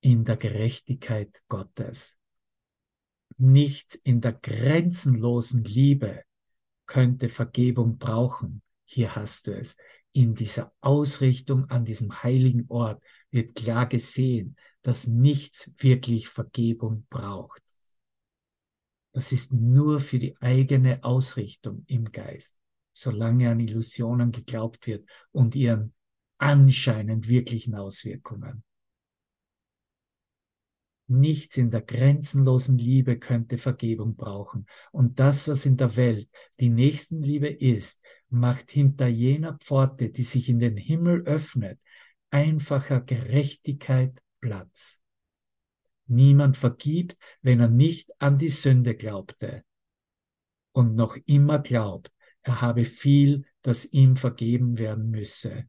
in der Gerechtigkeit Gottes. Nichts in der grenzenlosen Liebe könnte Vergebung brauchen. Hier hast du es. In dieser Ausrichtung an diesem heiligen Ort wird klar gesehen, dass nichts wirklich Vergebung braucht. Das ist nur für die eigene Ausrichtung im Geist solange an Illusionen geglaubt wird und ihren anscheinend wirklichen Auswirkungen. Nichts in der grenzenlosen Liebe könnte Vergebung brauchen. Und das, was in der Welt die Nächstenliebe ist, macht hinter jener Pforte, die sich in den Himmel öffnet, einfacher Gerechtigkeit Platz. Niemand vergibt, wenn er nicht an die Sünde glaubte und noch immer glaubt, er habe viel, das ihm vergeben werden müsse.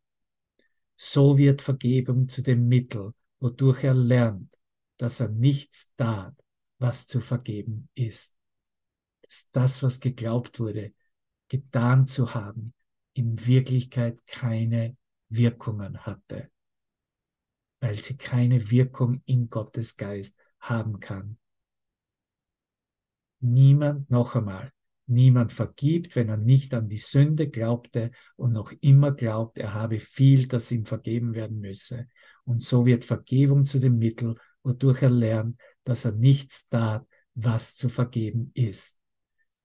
So wird Vergebung zu dem Mittel, wodurch er lernt, dass er nichts tat, was zu vergeben ist. Dass das, was geglaubt wurde, getan zu haben, in Wirklichkeit keine Wirkungen hatte weil sie keine Wirkung in Gottes Geist haben kann. Niemand, noch einmal, niemand vergibt, wenn er nicht an die Sünde glaubte und noch immer glaubt, er habe viel, das ihm vergeben werden müsse. Und so wird Vergebung zu dem Mittel, wodurch er lernt, dass er nichts tat, was zu vergeben ist.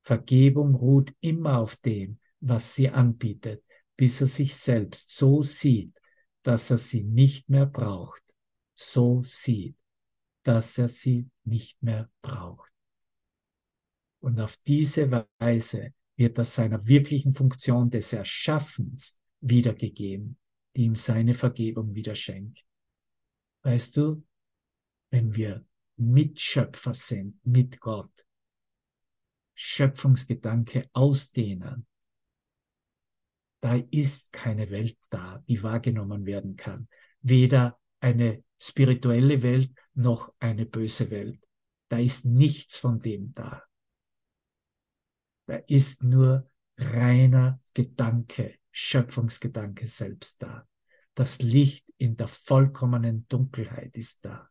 Vergebung ruht immer auf dem, was sie anbietet, bis er sich selbst so sieht, dass er sie nicht mehr braucht, so sieht, dass er sie nicht mehr braucht. Und auf diese Weise wird er seiner wirklichen Funktion des Erschaffens wiedergegeben, die ihm seine Vergebung wieder schenkt. Weißt du, wenn wir Mitschöpfer sind mit Gott, Schöpfungsgedanke ausdehnen, da ist keine Welt da, die wahrgenommen werden kann. Weder eine spirituelle Welt noch eine böse Welt. Da ist nichts von dem da. Da ist nur reiner Gedanke, Schöpfungsgedanke selbst da. Das Licht in der vollkommenen Dunkelheit ist da.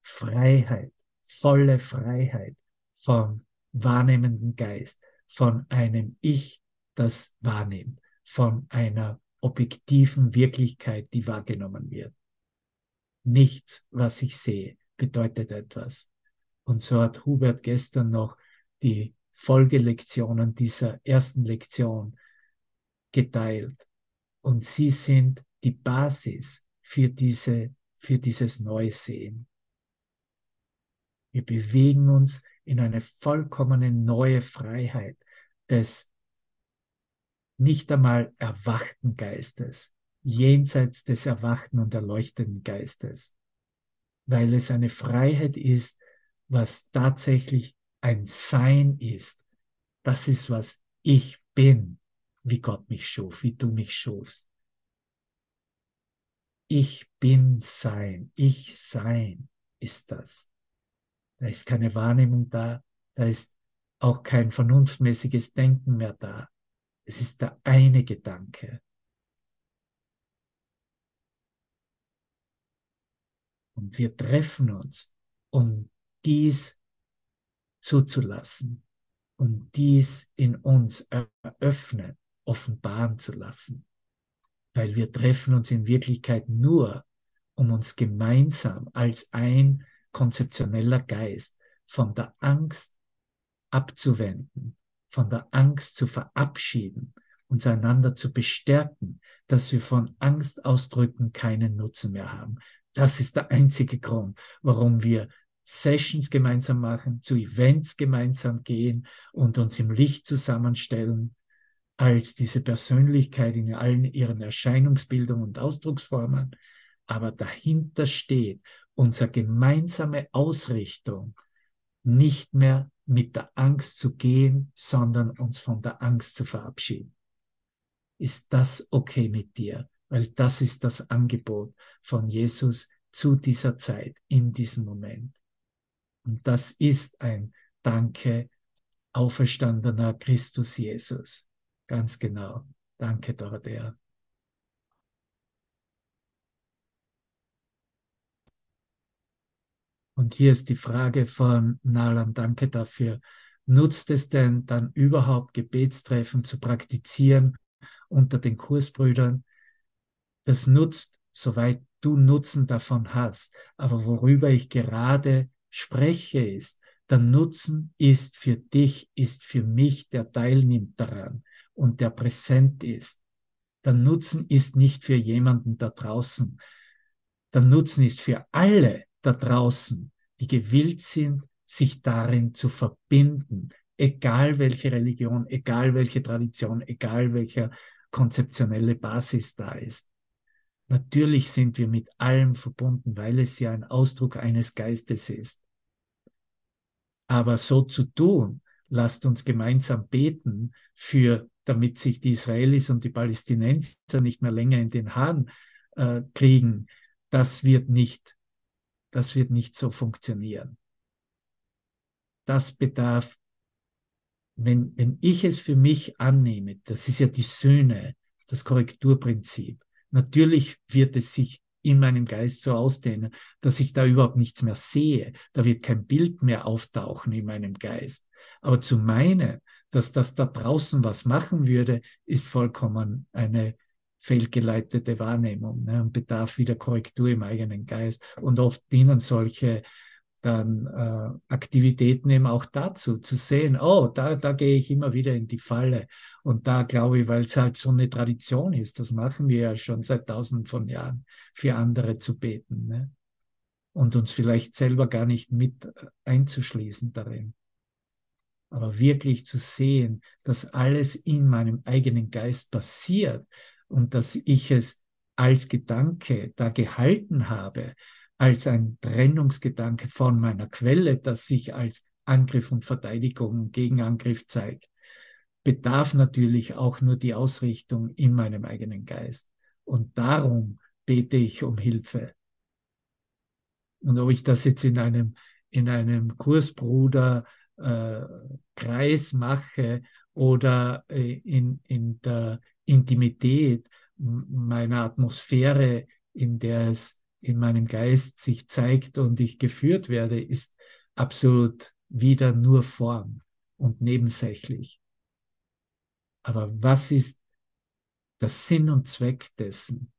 Freiheit, volle Freiheit vom wahrnehmenden Geist, von einem Ich, das wahrnimmt, von einer objektiven Wirklichkeit, die wahrgenommen wird. Nichts, was ich sehe, bedeutet etwas. Und so hat Hubert gestern noch die Folgelektionen dieser ersten Lektion geteilt. Und sie sind die Basis für, diese, für dieses Neusehen. Wir bewegen uns in eine vollkommene neue Freiheit des nicht einmal erwachten Geistes, jenseits des erwachten und erleuchteten Geistes, weil es eine Freiheit ist, was tatsächlich ein Sein ist. Das ist, was ich bin, wie Gott mich schuf, wie du mich schufst. Ich bin Sein, ich Sein ist das. Da ist keine Wahrnehmung da, da ist auch kein vernunftmäßiges Denken mehr da. Es ist der eine Gedanke. Und wir treffen uns, um dies zuzulassen und dies in uns eröffnen, offenbaren zu lassen. Weil wir treffen uns in Wirklichkeit nur, um uns gemeinsam als ein konzeptioneller Geist von der Angst abzuwenden von der Angst zu verabschieden, uns einander zu bestärken, dass wir von Angstausdrücken keinen Nutzen mehr haben. Das ist der einzige Grund, warum wir Sessions gemeinsam machen, zu Events gemeinsam gehen und uns im Licht zusammenstellen, als diese Persönlichkeit in allen ihren Erscheinungsbildungen und Ausdrucksformen. Aber dahinter steht unsere gemeinsame Ausrichtung, nicht mehr mit der Angst zu gehen, sondern uns von der Angst zu verabschieden. Ist das okay mit dir? Weil das ist das Angebot von Jesus zu dieser Zeit, in diesem Moment. Und das ist ein Danke, auferstandener Christus Jesus. Ganz genau. Danke, Dorothea. Und hier ist die Frage von Nalan, danke dafür. Nutzt es denn dann überhaupt Gebetstreffen zu praktizieren unter den Kursbrüdern? Das nutzt, soweit du Nutzen davon hast. Aber worüber ich gerade spreche ist, der Nutzen ist für dich, ist für mich, der teilnimmt daran und der präsent ist. Der Nutzen ist nicht für jemanden da draußen. Der Nutzen ist für alle, da draußen, die gewillt sind, sich darin zu verbinden, egal welche Religion, egal welche Tradition, egal welcher konzeptionelle Basis da ist. Natürlich sind wir mit allem verbunden, weil es ja ein Ausdruck eines Geistes ist. Aber so zu tun, lasst uns gemeinsam beten für, damit sich die Israelis und die Palästinenser nicht mehr länger in den Haaren äh, kriegen, das wird nicht, das wird nicht so funktionieren. Das bedarf, wenn, wenn ich es für mich annehme, das ist ja die Söhne, das Korrekturprinzip. Natürlich wird es sich in meinem Geist so ausdehnen, dass ich da überhaupt nichts mehr sehe. Da wird kein Bild mehr auftauchen in meinem Geist. Aber zu meinen, dass das da draußen was machen würde, ist vollkommen eine fehlgeleitete Wahrnehmung ne, und bedarf wieder Korrektur im eigenen Geist. Und oft dienen solche dann äh, Aktivitäten eben auch dazu, zu sehen, oh, da, da gehe ich immer wieder in die Falle. Und da glaube ich, weil es halt so eine Tradition ist, das machen wir ja schon seit tausenden von Jahren, für andere zu beten. Ne? Und uns vielleicht selber gar nicht mit äh, einzuschließen darin. Aber wirklich zu sehen, dass alles in meinem eigenen Geist passiert und dass ich es als Gedanke da gehalten habe, als ein Trennungsgedanke von meiner Quelle, das sich als Angriff und Verteidigung und Gegenangriff zeigt, bedarf natürlich auch nur die Ausrichtung in meinem eigenen Geist. Und darum bete ich um Hilfe. Und ob ich das jetzt in einem, in einem Kursbruder äh, mache oder äh, in, in der Intimität meiner Atmosphäre, in der es in meinem Geist sich zeigt und ich geführt werde, ist absolut wieder nur Form und nebensächlich. Aber was ist der Sinn und Zweck dessen,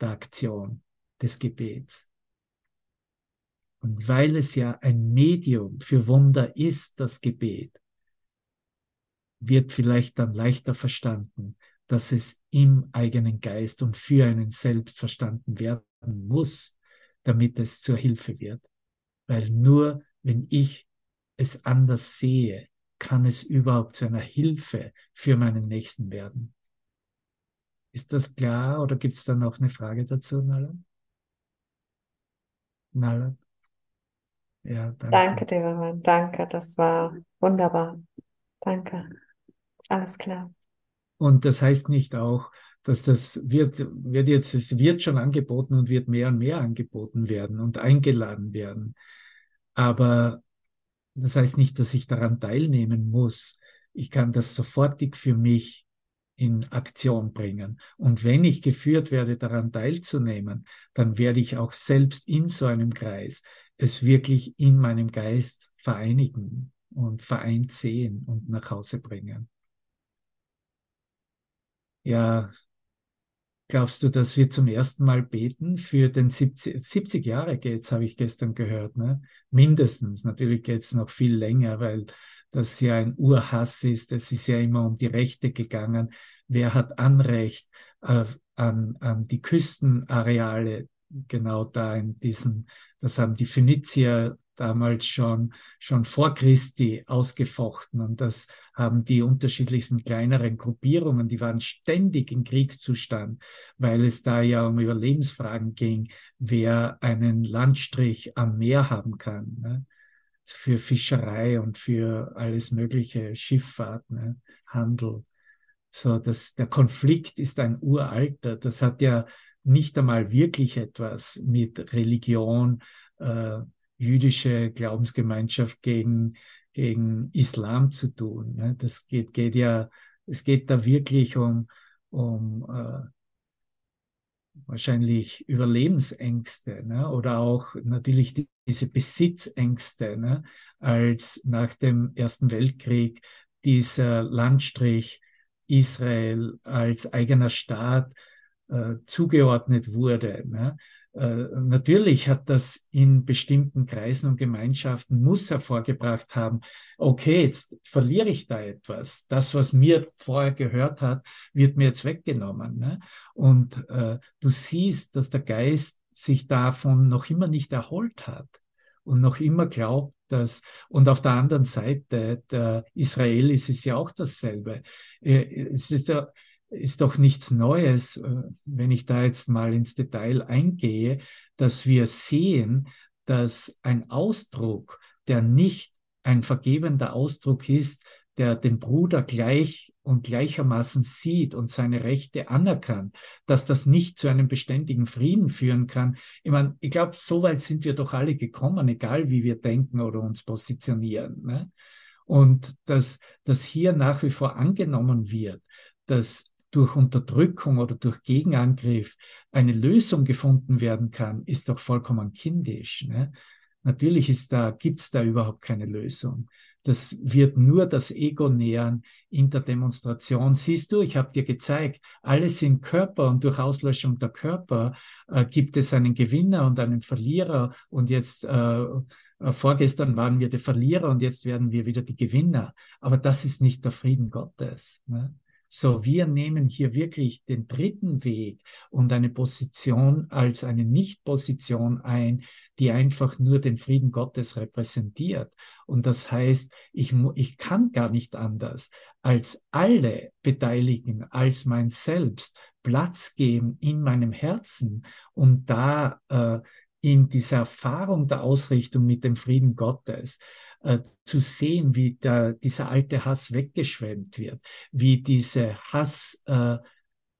der Aktion, des Gebets? Und weil es ja ein Medium für Wunder ist, das Gebet, wird vielleicht dann leichter verstanden, dass es im eigenen Geist und für einen selbst verstanden werden muss, damit es zur Hilfe wird. Weil nur wenn ich es anders sehe, kann es überhaupt zu einer Hilfe für meinen Nächsten werden. Ist das klar oder gibt es da noch eine Frage dazu, Nalan? Nalan? Ja, danke. Danke, Deveran. Danke, das war wunderbar. Danke. Alles klar. Und das heißt nicht auch, dass das wird, wird jetzt, es wird schon angeboten und wird mehr und mehr angeboten werden und eingeladen werden. Aber das heißt nicht, dass ich daran teilnehmen muss. Ich kann das sofortig für mich in Aktion bringen. Und wenn ich geführt werde, daran teilzunehmen, dann werde ich auch selbst in so einem Kreis es wirklich in meinem Geist vereinigen und vereint sehen und nach Hause bringen. Ja, glaubst du, dass wir zum ersten Mal beten für den 70, 70 Jahre geht's, habe ich gestern gehört, ne? Mindestens. Natürlich geht's noch viel länger, weil das ja ein Urhass ist. Es ist ja immer um die Rechte gegangen. Wer hat Anrecht äh, an, an die Küstenareale genau da in diesen, das haben die Phönizier damals schon, schon vor Christi ausgefochten. Und das haben die unterschiedlichsten kleineren Gruppierungen, die waren ständig in Kriegszustand, weil es da ja um Überlebensfragen ging, wer einen Landstrich am Meer haben kann. Ne? Für Fischerei und für alles mögliche, Schifffahrt, ne? Handel. So, dass der Konflikt ist ein uralter. Das hat ja nicht einmal wirklich etwas mit Religion, äh, jüdische Glaubensgemeinschaft gegen, gegen Islam zu tun. Ne? Das geht, geht ja, es geht da wirklich um, um äh, wahrscheinlich Überlebensängste ne? oder auch natürlich die, diese Besitzängste, ne? als nach dem Ersten Weltkrieg dieser Landstrich Israel als eigener Staat äh, zugeordnet wurde. Ne? Äh, natürlich hat das in bestimmten Kreisen und Gemeinschaften muss hervorgebracht haben, okay, jetzt verliere ich da etwas. Das, was mir vorher gehört hat, wird mir jetzt weggenommen. Ne? Und äh, du siehst, dass der Geist sich davon noch immer nicht erholt hat und noch immer glaubt, dass, und auf der anderen Seite der Israelis ist ja auch dasselbe. Äh, es ist ja, ist doch nichts Neues, äh, wenn ich da jetzt mal ins Detail eingehe, dass wir sehen, dass ein Ausdruck, der nicht ein vergebender Ausdruck ist, der den Bruder gleich und gleichermaßen sieht und seine Rechte anerkannt, dass das nicht zu einem beständigen Frieden führen kann. Ich meine, ich glaube, so weit sind wir doch alle gekommen, egal wie wir denken oder uns positionieren. Ne? Und dass, dass hier nach wie vor angenommen wird, dass durch Unterdrückung oder durch Gegenangriff eine Lösung gefunden werden kann, ist doch vollkommen kindisch. Ne? Natürlich ist da, gibt's da überhaupt keine Lösung. Das wird nur das Ego nähern in der Demonstration. Siehst du, ich habe dir gezeigt, alles sind Körper und durch Auslöschung der Körper äh, gibt es einen Gewinner und einen Verlierer und jetzt äh, äh, vorgestern waren wir die Verlierer und jetzt werden wir wieder die Gewinner. Aber das ist nicht der Frieden Gottes. Ne? So, wir nehmen hier wirklich den dritten Weg und eine Position als eine Nicht-Position ein, die einfach nur den Frieden Gottes repräsentiert. Und das heißt, ich, ich kann gar nicht anders, als alle Beteiligten, als mein Selbst Platz geben in meinem Herzen, um da äh, in dieser Erfahrung der Ausrichtung mit dem Frieden Gottes äh, zu sehen, wie der, dieser alte Hass weggeschwemmt wird, wie diese Hassbilder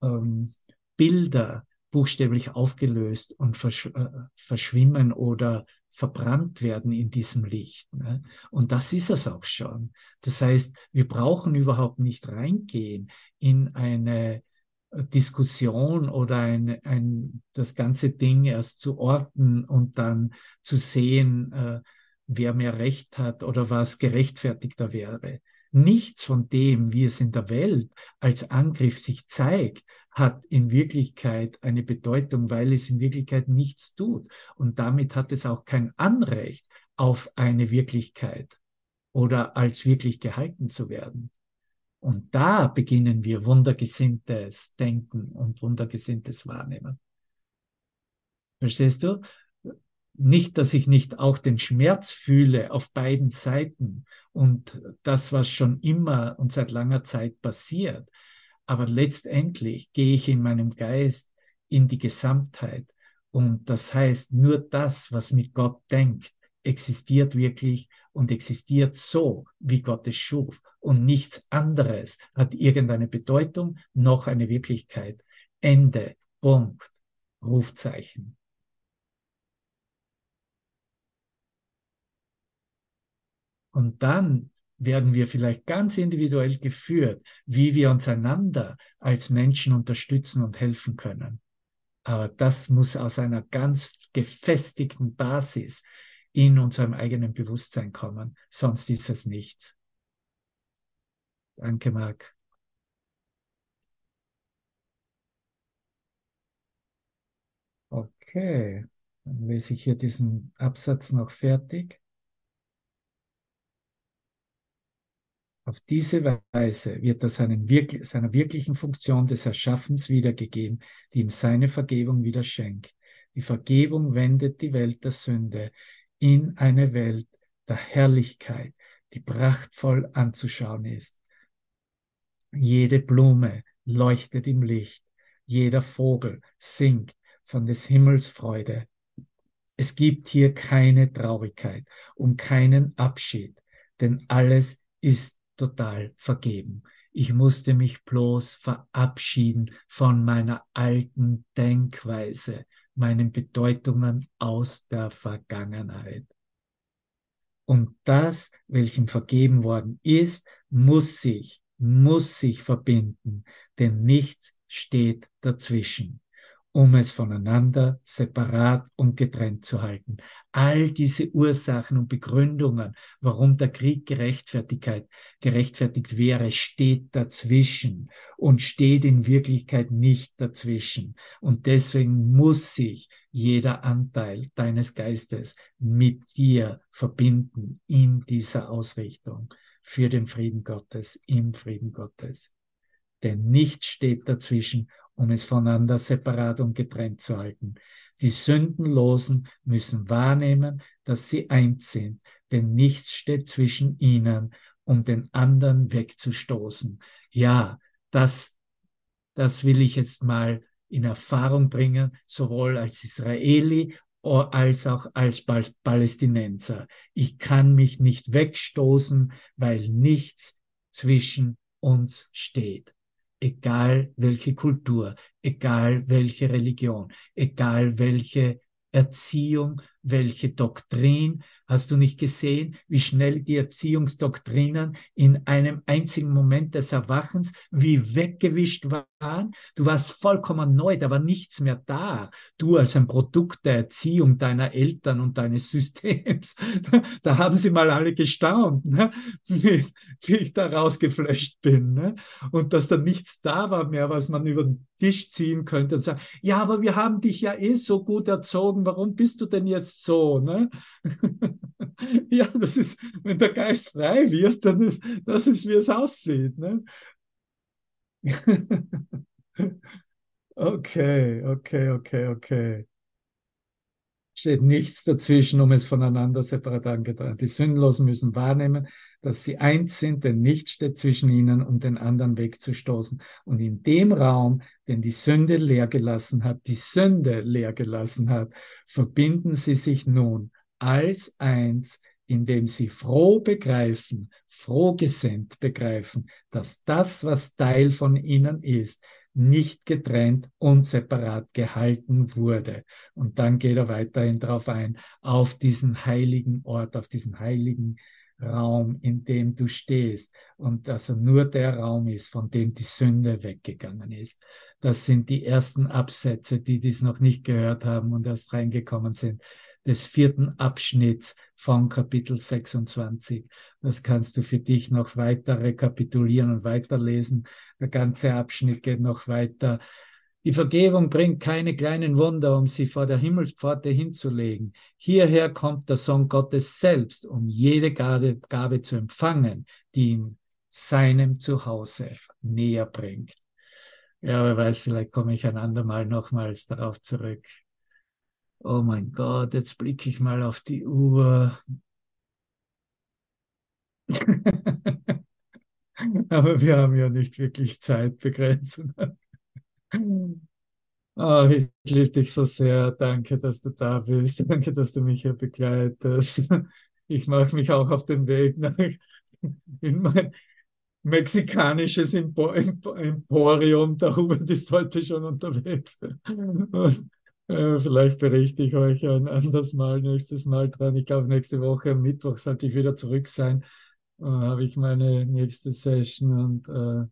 äh, ähm, buchstäblich aufgelöst und versch äh, verschwimmen oder verbrannt werden in diesem Licht. Ne? Und das ist es auch schon. Das heißt, wir brauchen überhaupt nicht reingehen in eine äh, Diskussion oder ein, ein, das ganze Ding erst zu orten und dann zu sehen, äh, wer mehr Recht hat oder was gerechtfertigter wäre. Nichts von dem, wie es in der Welt als Angriff sich zeigt, hat in Wirklichkeit eine Bedeutung, weil es in Wirklichkeit nichts tut. Und damit hat es auch kein Anrecht auf eine Wirklichkeit oder als wirklich gehalten zu werden. Und da beginnen wir wundergesinntes Denken und wundergesinntes Wahrnehmen. Verstehst du? Nicht, dass ich nicht auch den Schmerz fühle auf beiden Seiten und das, was schon immer und seit langer Zeit passiert. Aber letztendlich gehe ich in meinem Geist in die Gesamtheit. Und das heißt, nur das, was mit Gott denkt, existiert wirklich und existiert so, wie Gott es schuf. Und nichts anderes hat irgendeine Bedeutung noch eine Wirklichkeit. Ende. Punkt. Rufzeichen. Und dann werden wir vielleicht ganz individuell geführt, wie wir uns einander als Menschen unterstützen und helfen können. Aber das muss aus einer ganz gefestigten Basis in unserem eigenen Bewusstsein kommen, sonst ist es nichts. Danke, Marc. Okay, dann lese ich hier diesen Absatz noch fertig. Auf diese Weise wird er seinen, seiner wirklichen Funktion des Erschaffens wiedergegeben, die ihm seine Vergebung wieder schenkt. Die Vergebung wendet die Welt der Sünde in eine Welt der Herrlichkeit, die prachtvoll anzuschauen ist. Jede Blume leuchtet im Licht, jeder Vogel singt von des Himmels Freude. Es gibt hier keine Traurigkeit und keinen Abschied, denn alles ist total vergeben. Ich musste mich bloß verabschieden von meiner alten Denkweise, meinen Bedeutungen aus der Vergangenheit. Und das, welchem vergeben worden ist, muss sich, muss sich verbinden, denn nichts steht dazwischen um es voneinander separat und getrennt zu halten. All diese Ursachen und Begründungen, warum der Krieg Gerechtfertigkeit gerechtfertigt wäre, steht dazwischen und steht in Wirklichkeit nicht dazwischen. Und deswegen muss sich jeder Anteil deines Geistes mit dir verbinden in dieser Ausrichtung für den Frieden Gottes, im Frieden Gottes. Denn nichts steht dazwischen um es voneinander separat und getrennt zu halten. Die Sündenlosen müssen wahrnehmen, dass sie eins sind, denn nichts steht zwischen ihnen, um den anderen wegzustoßen. Ja, das Das will ich jetzt mal in Erfahrung bringen, sowohl als Israeli als auch als Palästinenser. Ich kann mich nicht wegstoßen, weil nichts zwischen uns steht. Egal welche Kultur, egal welche Religion, egal welche Erziehung, welche Doktrin, Hast du nicht gesehen, wie schnell die Erziehungsdoktrinen in einem einzigen Moment des Erwachens wie weggewischt waren? Du warst vollkommen neu, da war nichts mehr da. Du als ein Produkt der Erziehung deiner Eltern und deines Systems, da haben sie mal alle gestaunt, ne? wie, wie ich da rausgeflasht bin. Ne? Und dass da nichts da war mehr, was man über den Tisch ziehen könnte und sagen, ja, aber wir haben dich ja eh so gut erzogen, warum bist du denn jetzt so? Ne? ja, das ist, wenn der Geist frei wird, dann ist das ist, wie es aussieht. Ne? okay, okay, okay, okay. Steht nichts dazwischen, um es voneinander separat angetrennt. Die Sündlosen müssen wahrnehmen, dass sie eins sind, denn nichts steht zwischen ihnen, um den anderen wegzustoßen. Und in dem Raum, den die Sünde leer gelassen hat, die Sünde leer gelassen hat, verbinden sie sich nun als eins, indem sie froh begreifen, frohgesinnt begreifen, dass das, was Teil von ihnen ist, nicht getrennt und separat gehalten wurde. Und dann geht er weiterhin darauf ein, auf diesen heiligen Ort, auf diesen heiligen Raum, in dem du stehst und dass er nur der Raum ist, von dem die Sünde weggegangen ist. Das sind die ersten Absätze, die dies noch nicht gehört haben und erst reingekommen sind des vierten Abschnitts von Kapitel 26. Das kannst du für dich noch weiter rekapitulieren und weiterlesen. Der ganze Abschnitt geht noch weiter. Die Vergebung bringt keine kleinen Wunder, um sie vor der Himmelspforte hinzulegen. Hierher kommt der Sohn Gottes selbst, um jede Gabe, zu empfangen, die ihn seinem Zuhause näher bringt. Ja, wer weiß, vielleicht komme ich ein andermal nochmals darauf zurück oh mein Gott, jetzt blicke ich mal auf die Uhr. Aber wir haben ja nicht wirklich Zeitbegrenzung. Oh, ich liebe dich so sehr. Danke, dass du da bist. Danke, dass du mich hier begleitest. Ich mache mich auch auf den Weg nach in mein mexikanisches Emporium. Der Hubert ist heute schon unterwegs. Und äh, vielleicht berichte ich euch ein anderes Mal, nächstes Mal dran. Ich glaube, nächste Woche am Mittwoch sollte ich wieder zurück sein. Äh, habe ich meine nächste Session und äh,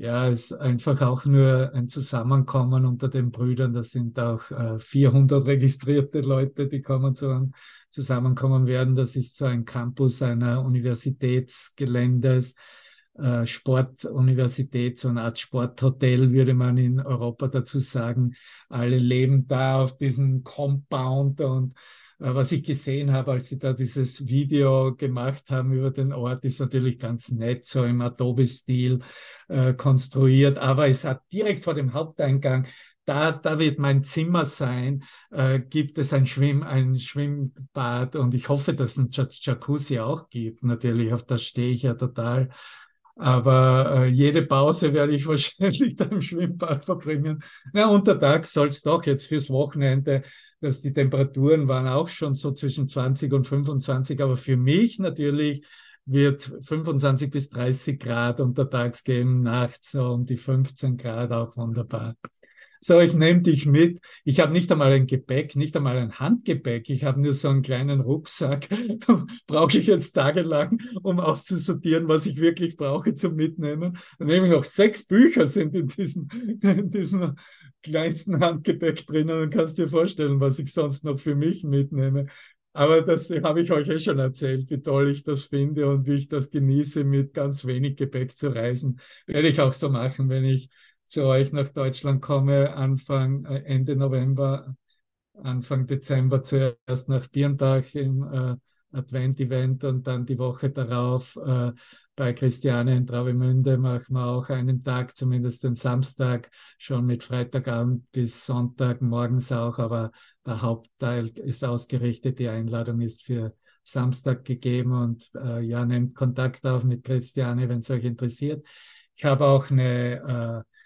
ja, es ist einfach auch nur ein Zusammenkommen unter den Brüdern. Das sind auch äh, 400 registrierte Leute, die kommen zu einem Zusammenkommen werden. Das ist so ein Campus einer Universitätsgeländes Sportuniversität, so eine Art Sporthotel, würde man in Europa dazu sagen. Alle leben da auf diesem Compound und äh, was ich gesehen habe, als sie da dieses Video gemacht haben über den Ort, ist natürlich ganz nett, so im Adobe-Stil äh, konstruiert, aber es hat direkt vor dem Haupteingang da, da wird mein Zimmer sein, äh, gibt es ein, Schwimm, ein Schwimmbad und ich hoffe, dass es ein Jacuzzi auch gibt. Natürlich, auf das stehe ich ja total. Aber äh, jede Pause werde ich wahrscheinlich da im Schwimmbad verbringen. Na, untertags soll es doch jetzt fürs Wochenende, dass die Temperaturen waren auch schon so zwischen 20 und 25, aber für mich natürlich wird 25 bis 30 Grad untertags geben, nachts so um die 15 Grad auch wunderbar. So, ich nehme dich mit. Ich habe nicht einmal ein Gepäck, nicht einmal ein Handgepäck. Ich habe nur so einen kleinen Rucksack. brauche ich jetzt tagelang, um auszusortieren, was ich wirklich brauche zum Mitnehmen. Dann nehme ich noch sechs Bücher sind in diesem, in diesem kleinsten Handgepäck drinnen. Dann kannst dir vorstellen, was ich sonst noch für mich mitnehme. Aber das habe ich euch eh schon erzählt, wie toll ich das finde und wie ich das genieße, mit ganz wenig Gepäck zu reisen. Werde ich auch so machen, wenn ich zu euch nach Deutschland komme, Anfang, äh, Ende November, Anfang Dezember zuerst nach Birnbach im äh, Advent-Event und dann die Woche darauf äh, bei Christiane in Travemünde machen wir auch einen Tag, zumindest den Samstag, schon mit Freitagabend bis Sonntag morgens auch, aber der Hauptteil ist ausgerichtet. Die Einladung ist für Samstag gegeben und äh, ja, nehmt Kontakt auf mit Christiane, wenn es euch interessiert. Ich habe auch eine äh,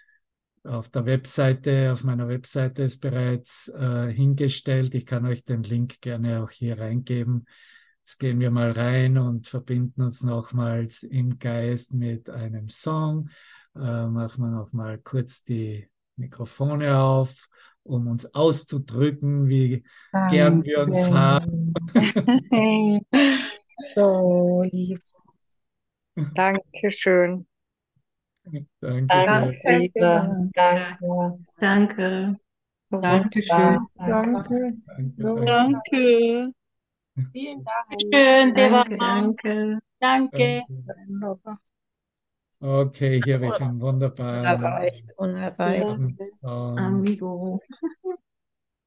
auf der Webseite, auf meiner Webseite ist bereits äh, hingestellt. Ich kann euch den Link gerne auch hier reingeben. Jetzt gehen wir mal rein und verbinden uns nochmals im Geist mit einem Song. Äh, machen wir nochmal kurz die Mikrofone auf, um uns auszudrücken, wie Danke. gern wir uns haben. so lieb. Dankeschön. Danke. Danke, Liebe. Danke. Danke. Dankeschön. Danke. Danke. Danke. Vielen Dank. Schön, Danke, danke. Danke. Okay, hier habe ich einen wunderbaren Unerreicht, unerreicht. Amigo.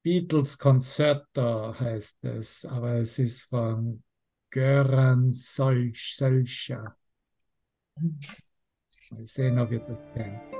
Beatles Concerto heißt es, aber es ist von Göran Solskjaer. Mal sehen, ob ihr das kennt.